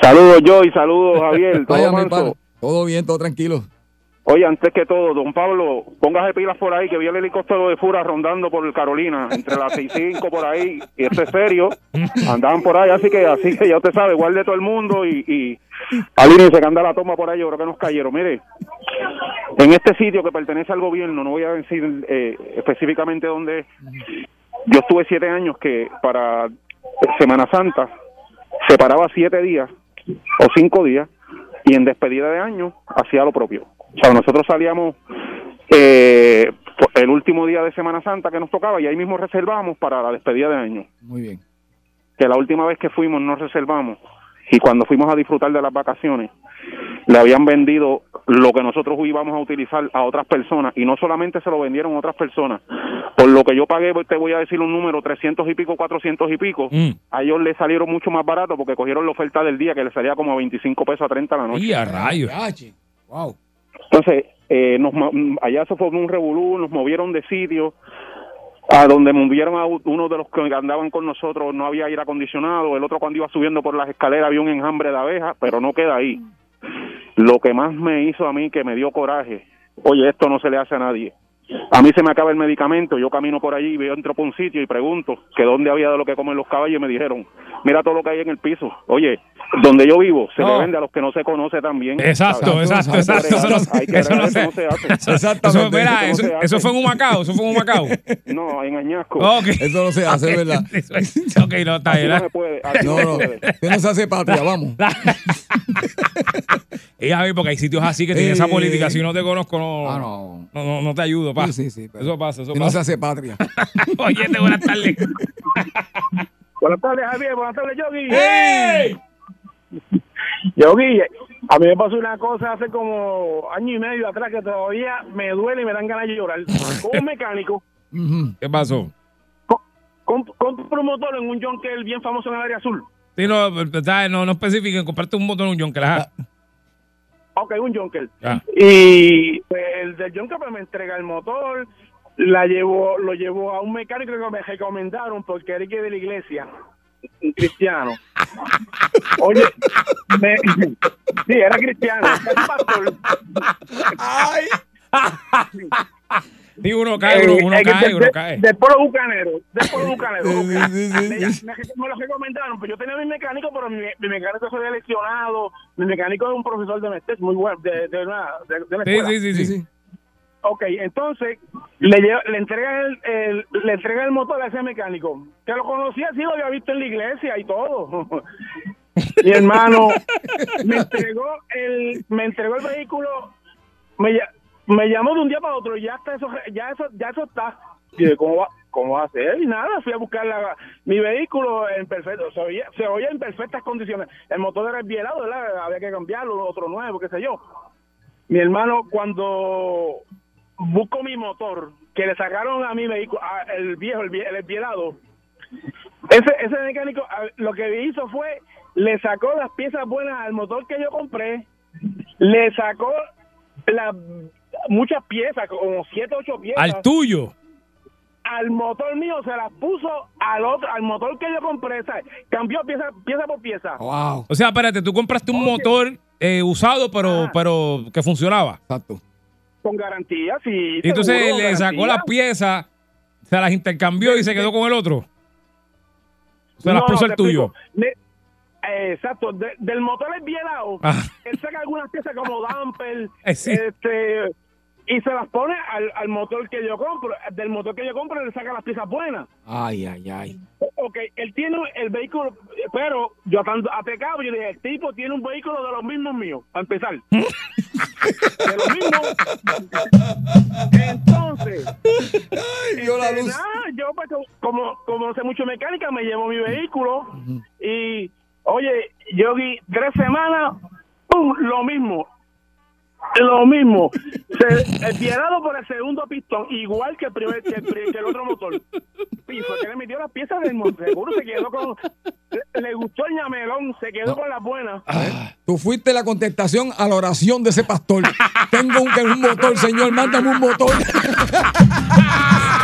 Saludos yo y saludos Javier, Vaya, pana. Todo bien, todo tranquilo. Oye, antes que todo, don Pablo, póngase pilas por ahí, que vi el helicóptero de Fura rondando por Carolina, entre las 6 y 5 por ahí, y esto es serio, andaban por ahí, así que así que ya usted sabe, guarde todo el mundo y, y alínese que anda la toma por ahí, yo creo que nos cayeron. Mire, en este sitio que pertenece al gobierno, no voy a decir eh, específicamente dónde es, yo estuve siete años que para Semana Santa se paraba siete días o cinco días y en despedida de año hacía lo propio. O sea, nosotros salíamos eh, el último día de Semana Santa que nos tocaba y ahí mismo reservamos para la despedida de año. Muy bien. Que la última vez que fuimos no reservamos y cuando fuimos a disfrutar de las vacaciones le habían vendido lo que nosotros íbamos a utilizar a otras personas y no solamente se lo vendieron a otras personas. Por lo que yo pagué, te voy a decir un número, 300 y pico, 400 y pico, Mm. a ellos les salieron mucho más barato porque cogieron la oferta del día que les salía como a 25 pesos a 30 la noche. Y a rayos. Wow. Entonces, eh, nos, mo- allá se formó un revolú, nos movieron de sitio, a donde movieron a uno de los que andaban con nosotros, no había aire acondicionado, el otro cuando iba subiendo por las escaleras había un enjambre de abejas, pero no queda ahí. Lo que más me hizo a mí, que me dio coraje, oye, esto no se le hace a nadie. A mí se me acaba el medicamento, yo camino por allí, veo entro por un sitio y pregunto que dónde había de lo que comen los caballos y me dijeron, mira todo lo que hay en el piso. Oye, donde yo vivo se No. le vende a los que no se conoce también. Exacto, exacto, exacto. Eso no, se, eso no se hace. Eso, mira, Eso eso, no se hace. eso fue en un Macao, eso fue en un Macao. No, en Añasco. Ok. Eso no se hace. ¿verdad? ok, no está bien. no se puede, así No, no, no. no se hace patria, vamos. Y a ver, porque hay sitios así que tienen Eh, esa política. Si no te conozco, no, Ah, no. no, no, no te ayudo, pa. Sí, sí, sí, pero- Eso pasa, eso Que no se pasa. hace patria. Oye, buenas tardes. Buenas tardes, Javier. Buenas tardes, Yogi. ¡Ey! Yogi, a mí me pasó una cosa hace como año y medio atrás que todavía me duele y me dan ganas de llorar. Con un mecánico. ¿Qué pasó? comp- compro un motor en un Jonker bien famoso en el área azul. Sí, no, no, no especifiquen, comprarte un botón, un John, que la Ok, un Jonker. Ah. Y pues, el del Jonker pues, me entrega el motor, la llevo, lo llevo a un mecánico que me recomendaron porque era que de la iglesia, un cristiano. Oye, me- sí, era cristiano, era pastor. Sí, uno cae, uno, Eh, uno eh, cae, de- uno cae. Del pueblo bucanero. Del pueblo bucanero. Sí, ok. sí, sí, Me, lo recomendaron, pues yo tenía mi mecánico, pero mi, mi mecánico se había lesionado. Mi mecánico es un profesor de Mestés, muy bueno, de, de, una, de, de la Sí, escuela. sí, sí, Sí, sí. sí. Ok, entonces le, lleva- le entrega el, el- le entrega el motor a ese mecánico. Que lo conocía, sí, lo había visto en la iglesia y todo. Mi hermano me entregó el, me entregó el vehículo, me, me llamó de un día para otro, y ya está eso, ya eso, ya eso está. Y dije, ¿cómo va, cómo va a ser? Y nada, fui a buscar la- mi vehículo en perfecto, se oía, se oía en perfectas condiciones. El motor era bielado, ¿verdad? Había que cambiarlo, otro nuevo, qué sé yo. Mi hermano, cuando busco mi motor, que le sacaron a mi vehículo, el viejo, el, el ese, ese mecánico lo que hizo fue, le sacó las piezas buenas al motor que yo compré, le sacó las muchas piezas, como siete, ocho piezas. Al tuyo. Al motor mío se las puso al otro, al motor que yo compré, ¿sabes? Cambió pieza, pieza por pieza. Wow. O sea, espérate, tú compraste un motor eh, usado, pero, Ah. pero que funcionaba. Exacto. Con garantía, sí. Y entonces seguro, le sacó las piezas, se las intercambió y se quedó con el otro. Se las No, puso el tuyo. eh, exacto, de- del motor es bielado. Ah. Él saca algunas piezas como damper, Eh, sí. este, y se las pone al, al motor que yo compro. Del motor que yo compro le saca las piezas buenas. Ay, ay, ay. Ok, él tiene el vehículo, pero yo tanto a pecado, yo dije, el tipo tiene un vehículo de los mismos míos, para empezar. de los mismos. Entonces, Ay, vio la luz. nada, yo pues, como, como no sé mucho mecánica, me llevo mi vehículo y, oye, yo vi tres semanas, ¡pum! lo mismo. Lo mismo, se, el pierado por el segundo pistón, igual que el primer que el, que el otro motor. Y fue que le metió las piezas del. Seguro se quedó con. Le, le gustó el ñamelón, se quedó con las buenas. Tú fuiste la contestación a la oración de ese pastor. Tengo un, un motor, señor, mándame un motor.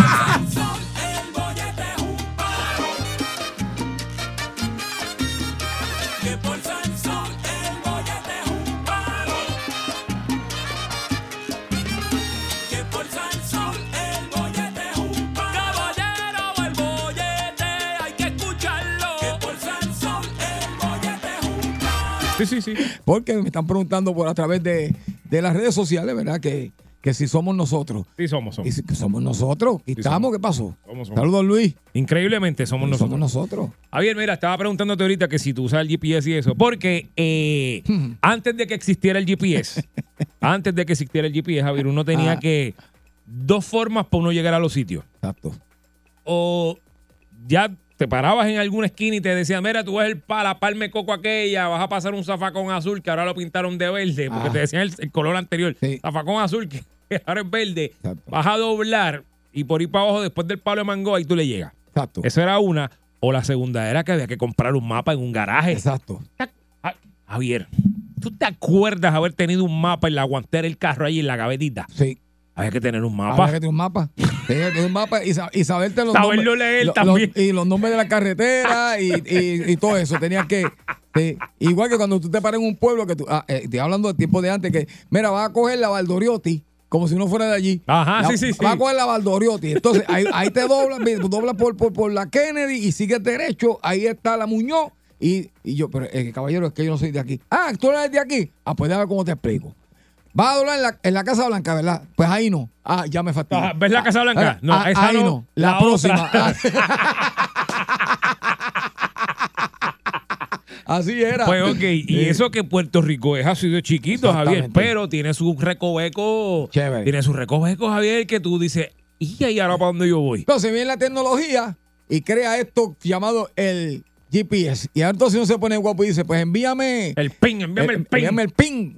Sí, sí, sí. Porque me están preguntando por a través de, de las redes sociales, ¿verdad? Que, que si somos nosotros. Sí, somos, somos. Y si que somos nosotros. ¿Y estamos? ¿Qué pasó? Somos, somos. Saludos, Luis. Increíblemente somos nosotros. Somos nosotros. Javier, mira, estaba preguntándote ahorita que si tú usas el GPS y eso, porque eh, antes de que existiera el GPS, antes de que existiera el GPS, Javier, uno tenía Ah. que dos formas para uno llegar a los sitios. Exacto. O ya te parabas en alguna esquina y te decían, mira, tú ves el pa, la palme coco aquella, vas a pasar un zafacón azul que ahora lo pintaron de verde, porque Ah. te decían el, el color anterior. Zafacón azul que ahora es verde. Exacto. Vas a doblar y por ir para abajo después del palo de mango ahí tú le llegas. Exacto. Esa era una. O la segunda era que había que comprar un mapa en un garaje. Exacto. Javier, ¿tú te acuerdas haber tenido un mapa en la guantera del carro ahí en la gavetita? Sí. Había que tener un mapa. Había que tener un mapa. Tener un mapa y, sa- y saberte los Saberlo nombres. leer lo- también. los- y los nombres de la carretera y, y- y todo eso. Tenías que. Igual que cuando tú te paras en un pueblo que tú. ah, eh, estoy hablando del tiempo de antes que. Mira, vas a coger la Valdoriotti. Como si no fuera de allí. Ajá, La- sí, sí, sí. Vas a coger la Valdoriotti. Entonces, ahí, ahí te doblas, mira, tú doblas por, por, por la Kennedy y sigues derecho. Ahí está la Muñoz. Y, y yo, pero eh, caballero, es que yo no soy de aquí. Ah, tú no eres de aquí. Ah, pues déjame cómo te explico. Vas a doblar en la, en la Casa Blanca, ¿verdad? Pues ahí no. Ah, ya me fastidio. Ajá, ¿ves la Casa Blanca? Ah, No, ah, esa ahí no, no. La, la próxima. Así era. Pues ok, y eso que Puerto Rico es así de chiquito, Javier, pero tiene su recoveco. Chévere. Tiene su recoveco, Javier, que tú dices, ¿y ahí ahora para dónde yo voy? Entonces viene la tecnología y crea esto llamado el GPS. Y ahora entonces uno se pone guapo y dice, pues envíame. El ping, envíame el ping. Envíame el ping.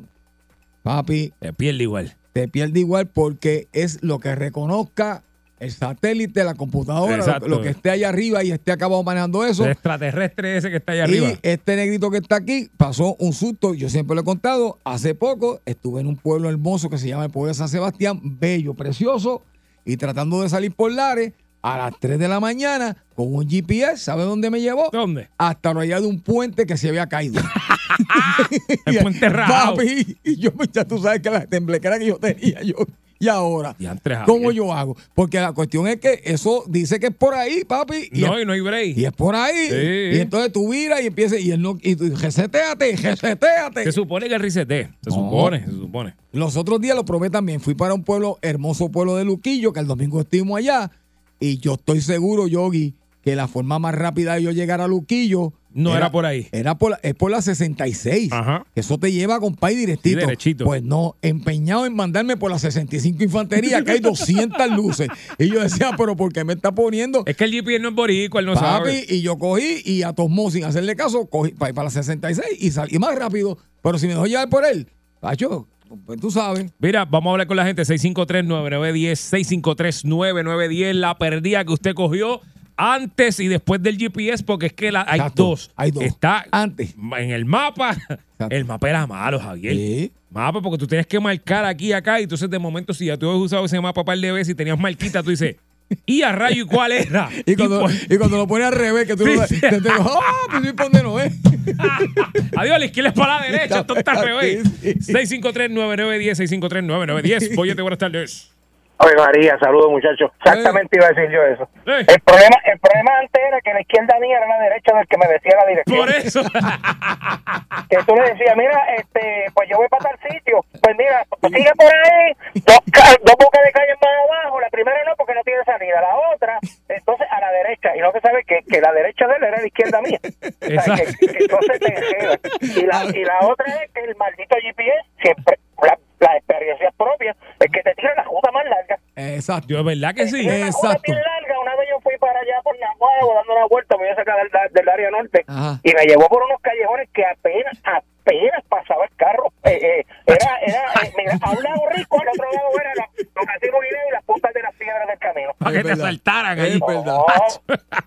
Papi, Te pierde igual. te pierde igual porque es lo que reconozca el satélite, la computadora, lo, que esté allá arriba y esté acabado manejando eso. El extraterrestre ese que está allá Y arriba. este negrito que está aquí pasó un susto, yo siempre lo he contado, hace poco estuve en un pueblo hermoso que se llama el pueblo de San Sebastián, bello, precioso, y tratando de salir por Lares a las 3 de la mañana con un GPS, ¿sabe dónde me llevó? ¿Dónde? Hasta orilla de un puente que se había caído. El puente rajado. Papi, y yo, ya tú sabes que la temblequera que yo tenía yo. Y ahora, Diantre. ¿cómo yo hago? Porque la cuestión es que eso dice que es por ahí, papi. Y No, es- y no hay break. y es por ahí. Sí. Y entonces tú viras y empiezas, y él no, y tú, reseteate, reseteate. Se supone que el reseté. Se No. supone, se supone. Los otros días lo probé también. Fui para un pueblo, hermoso pueblo de Luquillo, que el domingo estuvimos allá. Y yo estoy seguro, Yogi, que la forma más rápida de yo llegar a Luquillo. No era por ahí. Era por la, es por la 66. Ajá. Eso te lleva, compadre, directito. Sí, derechito. Pues no, empeñado en mandarme por la 65 Infantería, que hay 200 luces. Y yo decía, pero ¿por qué me está poniendo? Es que el GPS no es boricua, él no Papi, sabe. y yo cogí y a Tosmo sin hacerle caso, cogí para ir para la 66 y salí más rápido. Pero si me dejó llevar por él, Pacho, pues tú sabes. Mira, vamos a hablar con la gente. 653-9910, 653-9910. La perdida que usted cogió antes y después del GPS, porque es que la- hay, Exacto, dos. hay dos. Está Antes. en el mapa. El mapa era malo, Javier. Mapa, porque tú tienes que marcar aquí y acá. Y entonces, de momento, si ya tú has usado ese mapa par de veces y tenías marquita, tú dices, ¿y a rayo y cuál era? Y cuando, pues- y cuando lo pones al revés, que tú Sí, lo sí. te, te digo, ¡ah! Pues ¿por dónde no es? Adiós, la izquierda es para la derecha. Esto está al revés. Sí, sí. 653-9910, 653-9910. Boyete, buenas tardes. Oye, María, saludos muchachos. Exactamente iba a decir yo eso. El problema, el problema antes era que la izquierda mía era la derecha del que me decía la dirección. Por eso. Que tú le decías, mira, este, pues yo voy para tal sitio. Pues mira, sigue por ahí, dos, dos bocas de calle más abajo. La primera no, porque no tiene salida. La otra, entonces a la derecha. Y no se sabe que, que la derecha de él era la izquierda mía. O sea, que, que entonces te y la, y la otra es que el maldito GPS, siempre, la, la experiencia propia, es que te tira la ruta más larga. Exacto. Yo, ¿verdad que sí? Y una Exacto. bien larga, una vez yo fui para allá por Nahuatl dando una vuelta, me iba a sacar del, del área norte Ajá. y me llevó por unos callejones que apenas, apenas pasaba el carro. Eh, eh, era, era, eh, mira, a un lado rico, al otro lado era la, los castigos guineos y las puntas de las piedras del camino. Para que Es te verdad. saltaran ahí. verdad. No,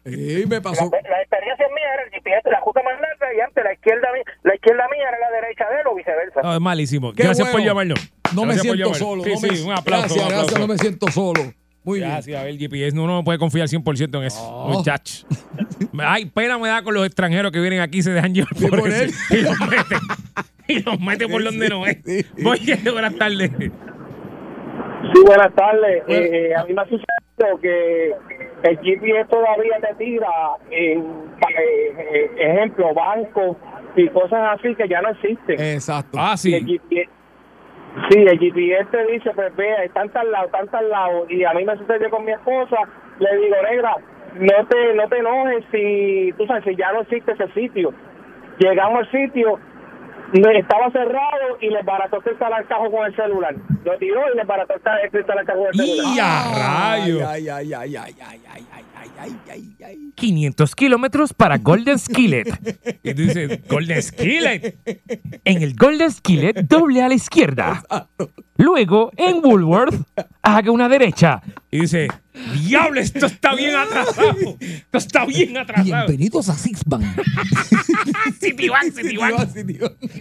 Sí, me la, pasó. la experiencia mía era el GPS, la ruta más larga y antes la izquierda, mía- la izquierda mía era la derecha de él o viceversa. No, es malísimo. Qué Gracias por bueno. No me Gracias siento solo. Sí, no me- sí, un aplauso. Gracias, un aplauso. gracias, no me siento solo. Muy bien. Gracias, a ver, GPS. No, uno no puede confiar 100% en eso. Muchachos. Ay, pena me da con los extranjeros que vienen aquí y se dejan llevar Sí, por, él. Y los meten. Y los mete por Sí, donde sí, no es. sí. Oye, buenas tardes. Sí, buenas tardes. Eh, a mí me ha sucedido que el GPS todavía te tira, en, eh, eh, ejemplo, bancos y cosas así que ya no existen. Exacto. Ah, Y el sí. GPS Sí, el GPS te dice, pues vea, están tal lado, están tal lado. Y a mí me sucedió con mi esposa, le digo, negra, no te, no te enojes si, tú sabes, si ya no existe ese sitio. Llegamos al sitio estaba cerrado y le barató el al cajo con el celular. Lo tiró y le barató el cristal al cajo con el celular. ¡Y a rayos! Ay, ay, ay, ay, ay, ay, ay, ay, ay, ay, ay. 500 kilómetros para Golden Skillet. Y tú dices, Golden Skillet. En el Golden Skillet, doble a la izquierda. Luego, en Woolworth, haga una derecha. Y dice, diablo, esto está bien atrasado. Esto está bien atrasado. Bienvenidos a Sixban. Citibank, Citibank.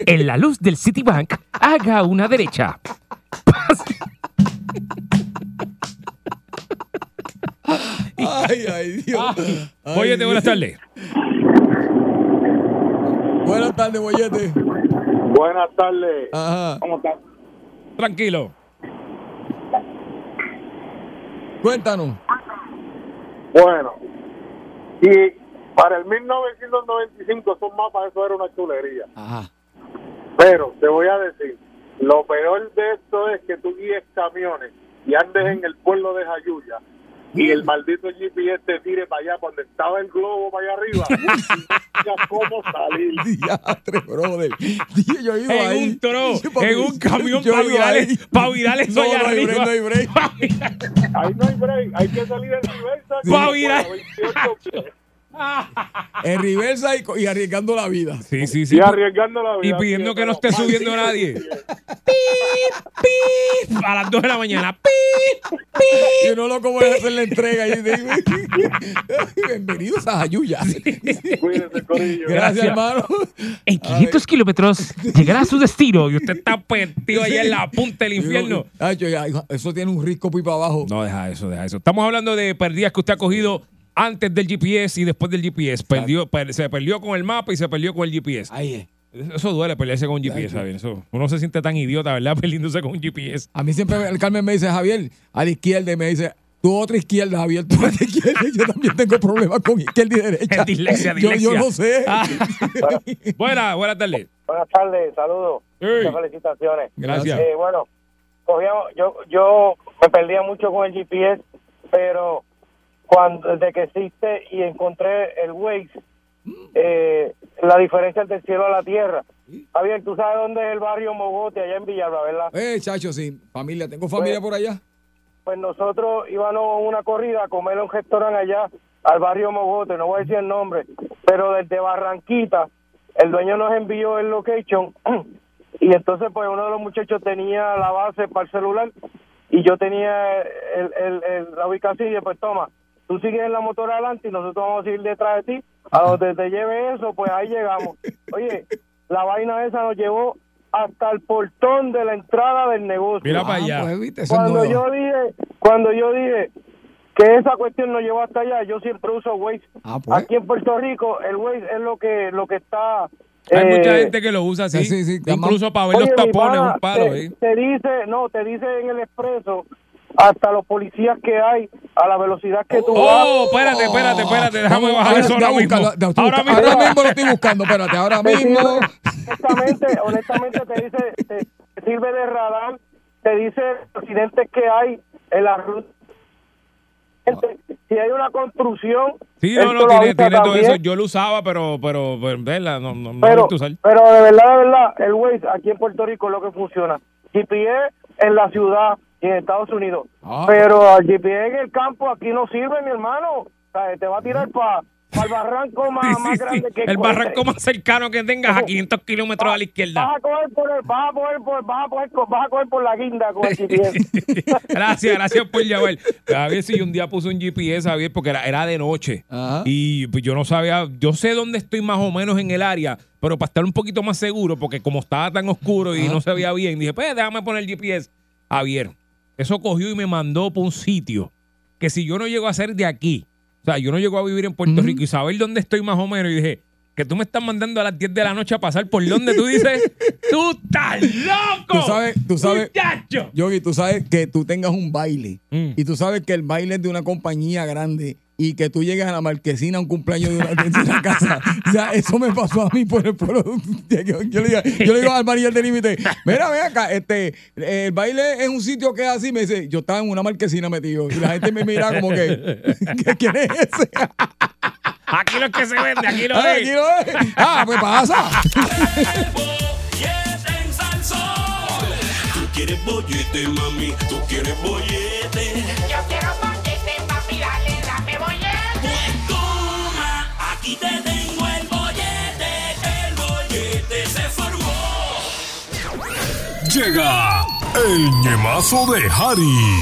En la luz del Citibank, haga una derecha. Ay, ay, Dios. Ay, Boyete, buenas tardes. Buenas tardes, Boyete. Buenas tardes. Ajá. ¿Cómo estás? Tranquilo. Cuéntanos. Bueno, y para el 1995 esos mapas, eso era una chulería. Ajá. Pero te voy a decir, lo peor de esto es que tú guíes camiones y andes en el pueblo de Jayuya y el maldito GPS te tire para allá cuando estaba el globo para allá arriba. y no digas cómo salir. Diatre, brother. Dije, Yo ido En ahí. un tro, en un camión para ido virar, ahí. pa virar eso No, allá no hay arriba. break, no hay break. Ahí no hay break, hay que salir en reversa. Sí. como Pa' virar. a 28 pies. En reversa y, y arriesgando la vida. Sí, sí, sí. Y arriesgando la Y vida. pidiendo tío, que no esté subiendo nadie. GPS. ¡Pip! A las 2 de la mañana. ¡Pip! ¡Pip! Y uno loco voy a hacer la entrega. Y digo, Bienvenidos a Jayuya. Cuídense, corillo. Gracias, hermano. En 500 kilómetros, llegará a su destino. Y usted está perdido allá en la punta del infierno. Ay, yo, ya, eso tiene un risco para abajo. No, deja eso, deja eso. Estamos hablando de perdidas que usted ha cogido antes del GPS y después del GPS. Perdió, per- se perdió con el mapa y se perdió con el GPS. Ahí es. Eso duele pelearse con un GPS, ¿sabes? Eso, uno se siente tan idiota, ¿verdad? Perdiéndose con un GPS. A mí siempre el Carmen me dice, Javier, a la izquierda, y me dice, tú otra izquierda, Javier, tú a la izquierda. Yo también tengo problemas con izquierda y derecha. Dislexia, Yo, dislexia. yo no sé. Ah. Buenas, buenas tardes. Buenas tardes, saludos. Muchas felicitaciones. Gracias. Eh, bueno, cogíamos- yo, yo me perdía mucho con el GPS, pero cuando desde que existe y encontré el Waze, eh, la diferencia entre el cielo a la tierra. Javier, tú sabes dónde es el barrio Mogote, allá en Villalba, ¿verdad? Eh, chacho, sí, familia, tengo familia por allá. Pues nosotros íbamos a una corrida a comer un restaurante allá al barrio Mogote, no voy a decir el nombre, pero desde Barranquita, el dueño nos envió el location y entonces pues uno de los muchachos tenía la base para el celular y yo tenía el, el- el- la ubicación y dije, pues toma, tú sigues en la motora adelante y nosotros vamos a seguir detrás de ti, a donde te lleve eso, pues ahí llegamos. Oye, la vaina esa nos llevó hasta el portón de la entrada del negocio. Mira para allá. Pues, Cuando yo dije, cuando yo dije que esa cuestión nos llevó hasta allá, yo siempre uso Waze. Ah, pues. Aquí en Puerto Rico, el Waze es lo que lo que está. Hay eh, mucha gente que lo usa así. sí, sí, Incluso para ver oye, los tapones, pana, un palo. te, ¿eh? te dice, no, te dice en el expreso hasta los policías que hay a la velocidad que tú Oh, vas. espérate, espérate, espérate. Déjame bajar ahora eso ahora mismo. Ahora ahora mismo. mismo lo estoy buscando, espérate, ahora Te mismo. honestamente, honestamente te dice, te, te sirve de radar, te dice los accidentes que hay en la ruta. Si hay una construcción, Sí, no, esto no, lo tiene, avisa tiene todo también. eso. Yo lo usaba, pero, pero, pero ¿verdad? No, no, no lo he pero, visto usar. pero de verdad, de verdad, el Waze aquí en Puerto Rico es lo que funciona. GPS en la ciudad y en Estados Unidos. Ah. Pero el GPS en el campo aquí no sirve, mi hermano. O sea, te va a tirar para el barranco más, Sí, sí, más sí. grande que El barranco más cercano que tengas a 500 kilómetros a la izquierda. Vas a coger por el, vas a coger por, vas a coger, por- vas a coger por la guinda con el GPS. Gracias, gracias por llamar. Javier, si yo un día puse un GPS, Javier, porque era, era de noche. Ajá. Y pues, yo no sabía, yo sé dónde estoy más o menos en el área, pero para estar un poquito más seguro, porque como estaba tan oscuro y no se veía bien, dije, pues déjame poner el GPS. Javier, eso cogió y me mandó por un sitio que si yo no llego a ser de aquí, o sea, yo no llego a vivir en Puerto Rico y saber dónde estoy más o menos, y dije, que tú me estás mandando a las 10 de la noche a pasar por donde tú dices, tú estás loco. Tú sabes, tú sabes, Muchacho. Yogi, tú sabes que tú tengas un baile Mm. y tú sabes que el baile es de una compañía grande y que tú llegues a la marquesina a un cumpleaños de una, de una casa. O sea, eso me pasó a mí por el pueblo. Yo, yo le digo, yo le digo al manillar del límite, mira, ven acá, este, el baile es un sitio que es así. Me dice, yo estaba en una marquesina metido y la gente me mira como que, ¿qué- ¿quién es ese? Aquí lo que se vende, aquí lo Ah, es. aquí lo es. Ah, pues pasa. quieres bollete, mami, tú quieres bollete. Llega el ñemazo de Harry.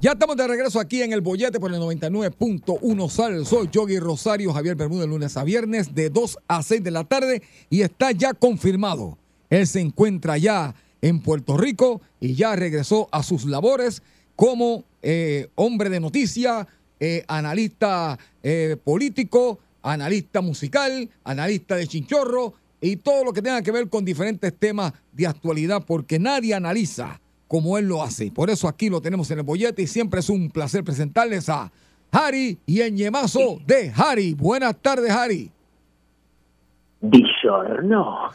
Ya estamos de regreso aquí en el Bollete por el 99.1 Sal. Soy Yogi Rosario, Javier Bermúdez, lunes a viernes de 2 a 6 de la tarde y está ya confirmado. Él se encuentra ya en Puerto Rico y ya regresó a sus labores como eh, hombre de noticia, eh, analista eh, político, analista musical, analista de chinchorro y todo lo que tenga que ver con diferentes temas de actualidad porque nadie analiza como él lo hace. Por eso aquí lo tenemos en el bollete y siempre es un placer presentarles a Harry y el ñemazo de Harry. Buenas tardes, Harry. Digiorno.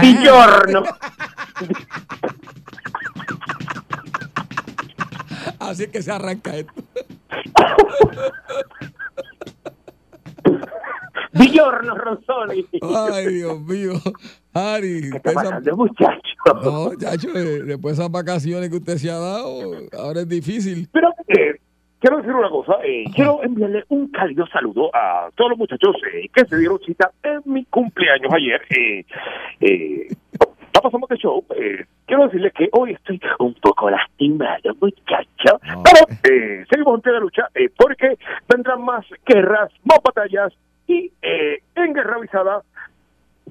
Digiorno. Así es que se arranca esto. Digiorno, Ronzoni. Ay, Dios mío. Harry. ¿Qué está esa- pasando, muchacho? No, chacho, eh, después de esas vacaciones que usted se ha dado, ahora es difícil. Pero eh, quiero decir una cosa. eh, quiero enviarle un cálido saludo a todos los muchachos eh, que se dieron cita en mi cumpleaños ayer. Eh, eh, pasamos de show. eh, quiero decirles que hoy estoy un poco lastimado, muchacho. Pero eh, seguimos en pie de lucha porque vendrán más guerras, más batallas y eh, en guerra avisada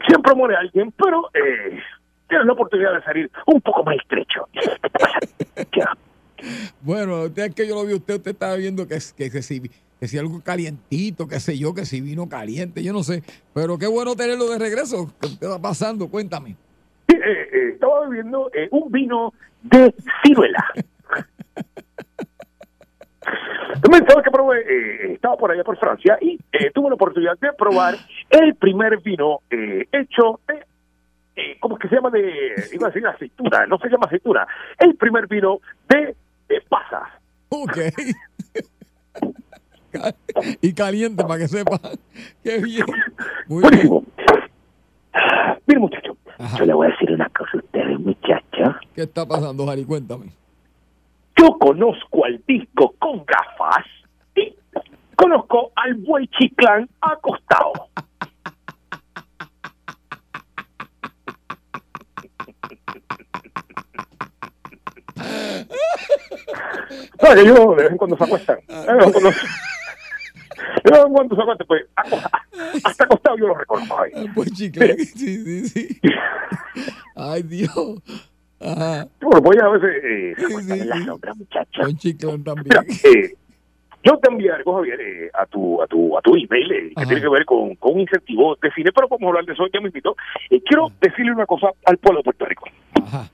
siempre muere alguien, pero eh, tienes la oportunidad de salir un poco más estrecho. Bueno, es que yo lo vi usted, usted estaba viendo que, que, que si, que si algo calientito, qué sé yo, que si vino caliente, yo no sé. Pero qué bueno tenerlo de regreso. ¿Qué está pasando? Cuéntame. Eh, eh, estaba bebiendo eh, un vino de ciruela. Sabes que probé, eh, estaba por allá por Francia y eh, tuve la oportunidad de probar el primer vino eh, hecho de, eh, ¿cómo es que se llama? De, iba a decir aceituna, no se llama aceituna, el primer vino de, de pasas. Ok. y caliente para que sepa. Qué bien. Muy Buenísimo. Mire, muchacho, yo le voy a decir una cosa a ustedes, muchachos. ¿Qué está pasando, Harry? Cuéntame. Yo conozco al disco con gafas y conozco al buey chiclán acostado. No, que yo de vez en cuando se acuestan. De vez en cuando, de vez en cuando se acuestan, pues hasta acostado yo lo reconozco. ahí. Pues chicle. Sí, sí, sí. Ay, Dios. Ajá. Bueno, pues a veces eh, se Sí, en la sí. sombra, muchachos. Con chiclón también. Mira, eh, yo te envié algo, Javier, eh, a tu a tu a tu email eh, que Ajá. tiene que ver con, con un incentivo de cine, pero vamos a hablar de eso ya me invito. quiero decirle una cosa al pueblo de Puerto Rico. Ajá.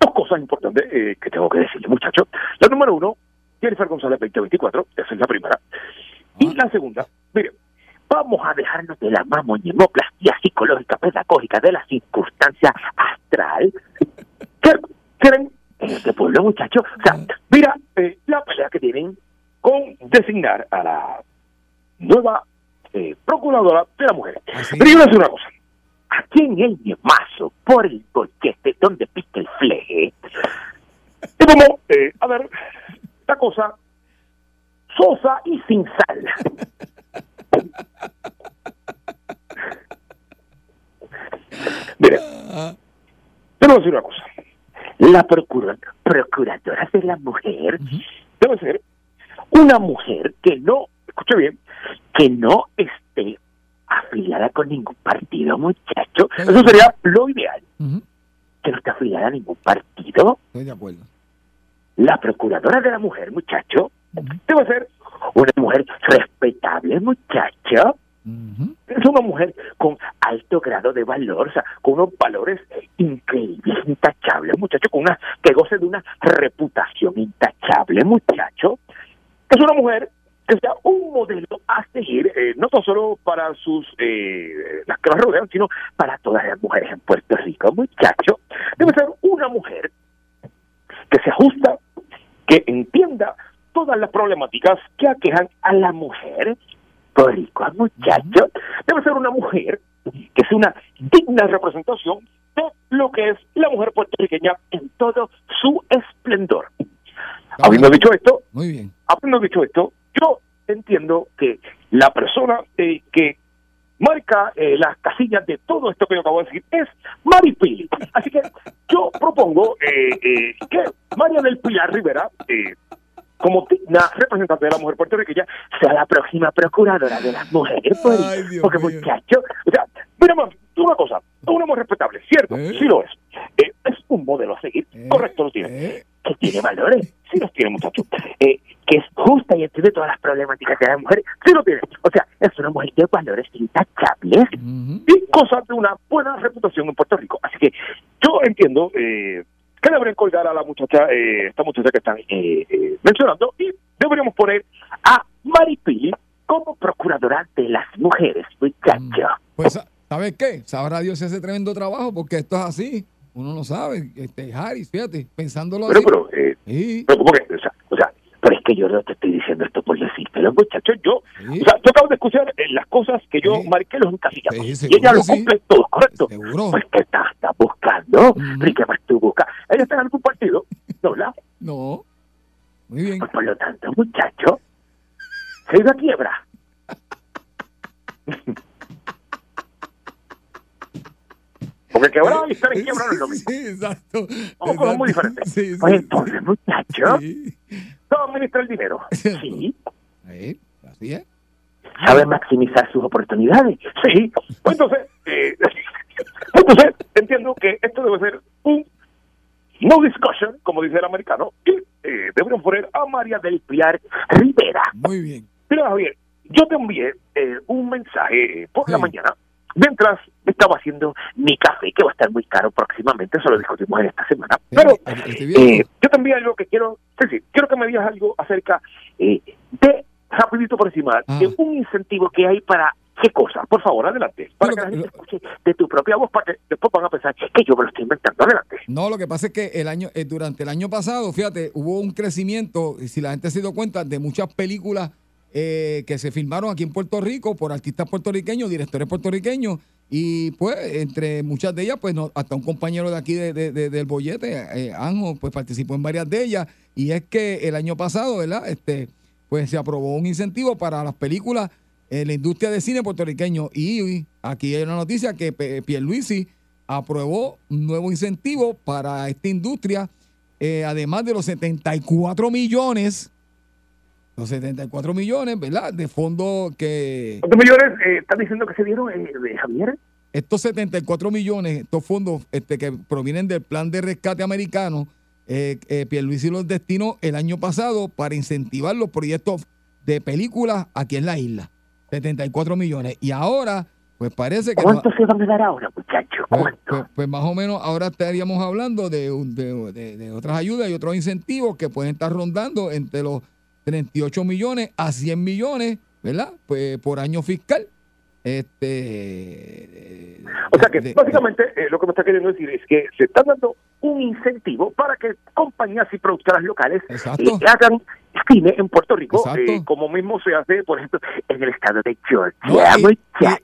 Dos cosas importantes eh, que tengo que decirle, muchachos. La número uno, Jennifer González 2024, esa es la primera. Y la segunda, mire, vamos a dejarnos de la mamoñemoplastia psicológica pedagógica de la circunstancia astral. ¿Qué quieren en este pueblo, muchachos? O sea, mira eh, la pelea que tienen con designar a la nueva eh, procuradora de la mujer. Pero yo voy a decir una cosa. Aquí en el Ñemazo, por el boquete donde pica el fleje, es como, eh, a ver, la cosa sosa y sin sal. Mire, yo le voy a decir una cosa. La procura- procuradora de la mujer debe ser una mujer que no, escuche bien, que no esté afiliada con ningún partido, muchacho. Eso sería lo ideal. Que no esté afiliada a ningún partido. Estoy de acuerdo. La procuradora de la mujer, muchacho, debe ser una mujer respetable, muchacho. Es una mujer con alto grado de valor, o sea, con unos valores increíbles, intachables, muchacho, con una que goce de una reputación intachable, muchacho. Es una mujer que sea un modelo a seguir, eh, no solo para sus eh, las que las rodean, sino para todas las mujeres en Puerto Rico, muchacho. Debe ser una mujer que se ajusta, que entienda todas las problemáticas que aquejan a la mujer, boricua, muchacho, debe ser una mujer que sea una digna representación de lo que es la mujer puertorriqueña en todo su esplendor. Habiendo dicho esto, Muy bien. habiendo dicho esto, yo entiendo que la persona eh, que marca eh, las casillas de todo esto que yo acabo de decir es Maripili. Así que yo propongo eh, eh, que María del Pilar Rivera, eh, como digna representante de la mujer puertorriqueña, sea la próxima procuradora de las mujeres. Porque, muchacho, o sea, mira, más, una cosa, una mujer respetable, cierto, sí lo es. Eh, es un modelo a seguir, correcto, lo tiene. Que tiene valores, sí los tiene, muchachos. Eh, que es justa y entiende todas las problemáticas de las mujeres, sí lo tiene. O sea, es una mujer de valores intachables y cosas de una buena reputación en Puerto Rico. Así que yo entiendo eh, que deberían colgar a la muchacha, eh, esta muchacha que están eh, eh, mencionando, y deberíamos poner a Maripili como procuradora de las mujeres, muchacho. Pues, ¿sabes qué? Sabrá Dios si hace tremendo trabajo porque esto es así. Uno no sabe. Este, Harris, fíjate, pensándolo Pero, así. pero, eh, pero ¿cómo que? O sea, o sea, pero es que yo no te estoy diciendo esto por decírtelo, muchachos. Yo, o sea, yo acabo de escuchar eh, las cosas que yo marqué los encasillados. y ella lo cumple todo, ¿correcto? Pues que está, está buscando. ¿Y qué más tú buscas? Ella está en algún partido, ¿no? ¿verdad? No. Muy bien. Pues por lo tanto, muchacho, se ha ido a quiebra. Porque quebrar y estar en quiebra no es lo mismo. Sí, exacto. Son cosas muy diferentes. Pues entonces, muchacho, ¿cómo administra el dinero? Sí. Así es. ¿Sabe maximizar sus oportunidades? Sí. Pues entonces, eh, entonces, entiendo que esto debe ser un no discussion, como dice el americano, y eh, deberían poner a María del Pilar Rivera. Muy bien. Mira, Javier, yo te envié eh, un mensaje eh, por la mañana mientras estaba haciendo mi café, que va a estar muy caro próximamente, eso lo discutimos en esta semana. Pero eh, yo te envié algo que quiero, sí, sí, quiero que me digas algo acerca eh, de, rapidito por encima, de un incentivo que hay para qué cosa. Por favor, adelante, para que la gente escuche de tu propia voz, para que después van a pensar que yo me lo estoy inventando. Adelante. No, lo que pasa es que el año, eh, durante el año pasado, fíjate, hubo un crecimiento, y si la gente se dio cuenta, de muchas películas eh, que se filmaron aquí en Puerto Rico por artistas puertorriqueños, directores puertorriqueños, y pues entre muchas de ellas, pues no, hasta un compañero de aquí de, de- de- del bollete, eh, Anjo, pues participó en varias de ellas, y es que el año pasado, ¿verdad? Este, pues se aprobó un incentivo para las películas en la industria de cine puertorriqueño, y aquí hay una noticia que Pierluisi aprobó un nuevo incentivo para esta industria, eh, además de los 74 millones, los 74 millones, ¿verdad? De fondos que... ¿Cuántos millones eh, están diciendo que se dieron, eh, de Javier? Estos 74 millones, estos fondos este, que provienen del plan de rescate americano, eh, eh, Pierluisi los destinó el año pasado para incentivar los proyectos de películas aquí en la isla. 74 millones. Y ahora, pues parece que... ¿Cuánto se van a dar ahora, muchachos? Pues, pues- pues más o menos ahora estaríamos hablando de, de, de- de otras ayudas y otros incentivos que pueden estar rondando entre los 38 millones a 100 millones, ¿verdad? Pues por año fiscal. Este, O sea que básicamente eh, lo que me está queriendo decir es que se está dando un incentivo para que compañías y productoras locales eh, hagan cine en Puerto Rico, eh, como mismo se hace, por ejemplo, en el estado de Georgia. No, y,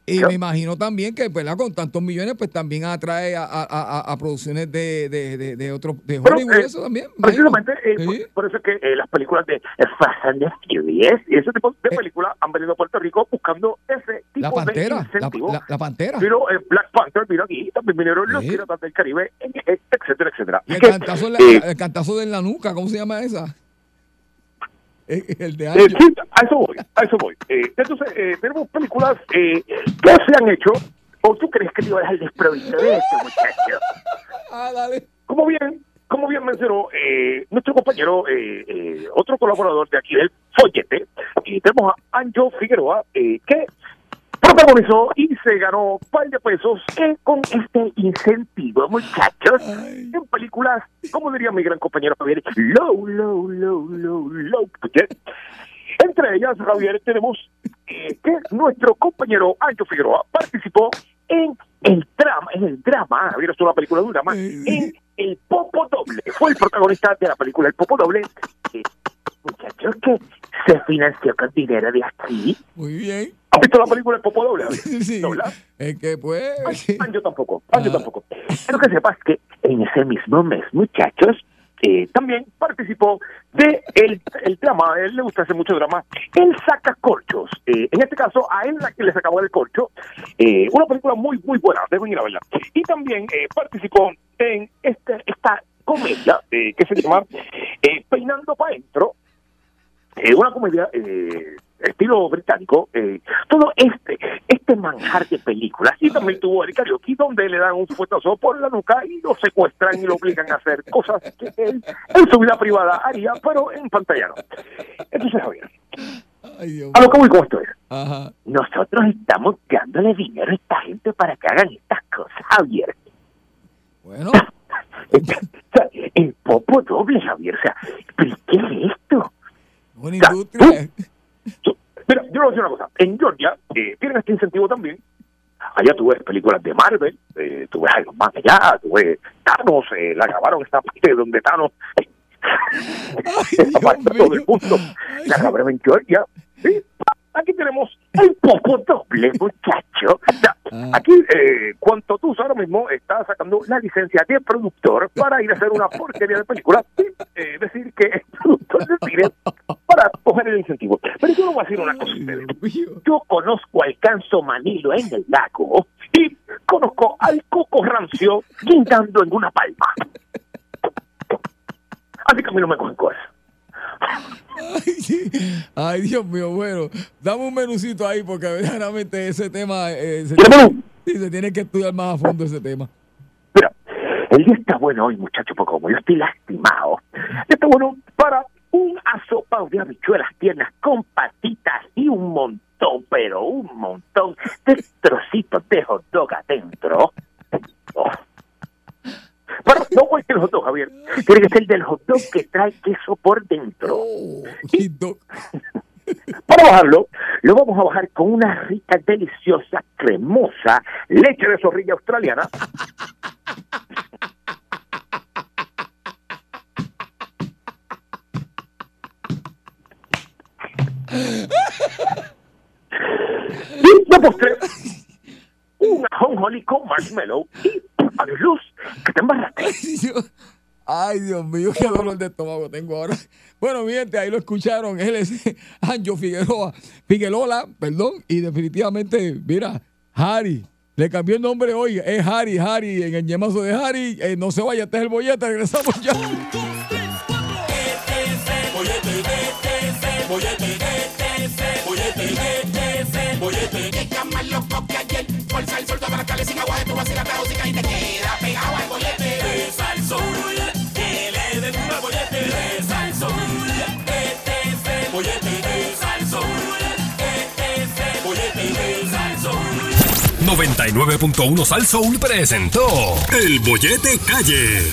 y- y me imagino también que, ¿verdad? Con tantos millones, pues también atrae a, a- a- a producciones de, de, de, de otros, de Pero, Hollywood, eh, eso también. me Precisamente, eh, por, por eso es que eh, las películas de eh, Fast and the Furious y ese tipo de películas han venido a Puerto Rico buscando ese tipo La de pantera, la, incentivo. la- la pantera. Vino eh, Black Panther, vino aquí, también vinieron los piratas del Caribe, eh, etcétera, etcétera. Y el cantazo, en la, eh, el cantazo de la nuca, ¿cómo se llama esa? Eh, El de Eh, sí, a eso voy, a eso voy. Eh, entonces, eh, tenemos películas eh, que se han hecho, o tú crees que te iba a dejar desprovisto de esto, muchacho. Ah, dale. Como bien, como bien mencionó eh, nuestro compañero, eh, eh, otro colaborador de aquí del Follete, y tenemos a Anjo Figueroa, eh, que protagonizó y se ganó un par de pesos con este incentivo, muchachos, en películas, como diría mi gran compañero Javier, low, low, low, low, low. Entre ellas, Javier, tenemos eh, que nuestro compañero Ancho Figueroa participó en el drama, en el drama, Javier, es una película de un drama, en El Popo Doble. Fue el protagonista de la película El Popo Doble. Eh, muchachos, que se financió con dinero de aquí. Muy bien. ¿Has visto la película El Popo Doble? Sí. ¿No, verdad? Es que pues. Ah, yo tampoco, ah, yo tampoco. Quiero que sepas que en ese mismo mes, muchachos, eh, también participó de el, el drama, a él le gusta hacer mucho drama, él saca corchos. Eh, en este caso, a él la que le sacaba el corcho, eh, una película muy, muy buena, deben ir a verla. Y también eh, participó en este, esta comedia que se llama Peinando para Adentro, eh, una comedia eh, estilo británico, eh, todo este este manjar de películas. Y también tuvo el karaoke donde le dan un fuetazo por la nuca y lo secuestran y lo obligan a hacer cosas que él en su vida privada haría, pero en pantalla no. Entonces, Javier, a lo que voy con esto es, Ajá. nosotros estamos dándole dinero a esta gente para que hagan estas cosas, Javier. Bueno. el popo doble, Javier. O sea, ¿pero qué es esto? O sea, industria. tú- Mira, yo le voy a decir una cosa. En Georgia eh, tienen este incentivo también. Allá tú ves películas de Marvel, eh, tú ves Iron Man allá, tú ves Thanos, eh, la grabaron esta parte donde Thanos esta parte de todo el mundo, la grabaron en Georgia. Sí, aquí tenemos el poco doble, muchacho. Sea, Aquí, eh, cuanto tú ahora mismo estás sacando la licencia de productor para ir a hacer una porquería de película y eh, decir que es productor de cine para coger el incentivo. Pero yo le voy a decir una cosa a ustedes. Yo conozco al canso Manilo en el lago y conozco al Coco Rancio guindando en una palma. Así que a mí no me cogen cosas. Ay, Dios mío, bueno, dame un menucito ahí porque verdaderamente ese tema eh, se, sí, se tiene que estudiar más a fondo ese tema. El día está bueno hoy, muchachos, porque como yo estoy lastimado, está bueno para un asopado de habichuelas tiernas con patitas y un montón, pero un montón de trocitos de hot dog adentro. Oh. Pero no cualquier hot dog, Javier. Tiene que ser del hot dog que trae queso por dentro. Y para bajarlo, lo vamos a bajar con una rica, deliciosa, cremosa leche de zorrilla australiana. Y de postre, un ajonjolí con marshmallow y adiós luz, que te embarraste. Ay, Dios mío, qué dolor de estómago tengo ahora. Bueno, mi gente, ahí lo escucharon. Él es Anjo Figueroa, Figueroa, perdón. Y definitivamente, mira, Harry. Le cambió el nombre hoy. Es Harry, Harry, en el ñemazo de Harry. Eh, no se vaya, este es el bollete. Regresamos ya. Sol todas las calles sin agua de tu vacila la música y te queda pegado al bollete. De sal soul, que le den un bollete de sal soul. Este es el bollete de sal soul. Este es el bollete de sal soul. 99.1 Sal Soul presentó El Bollete Calle.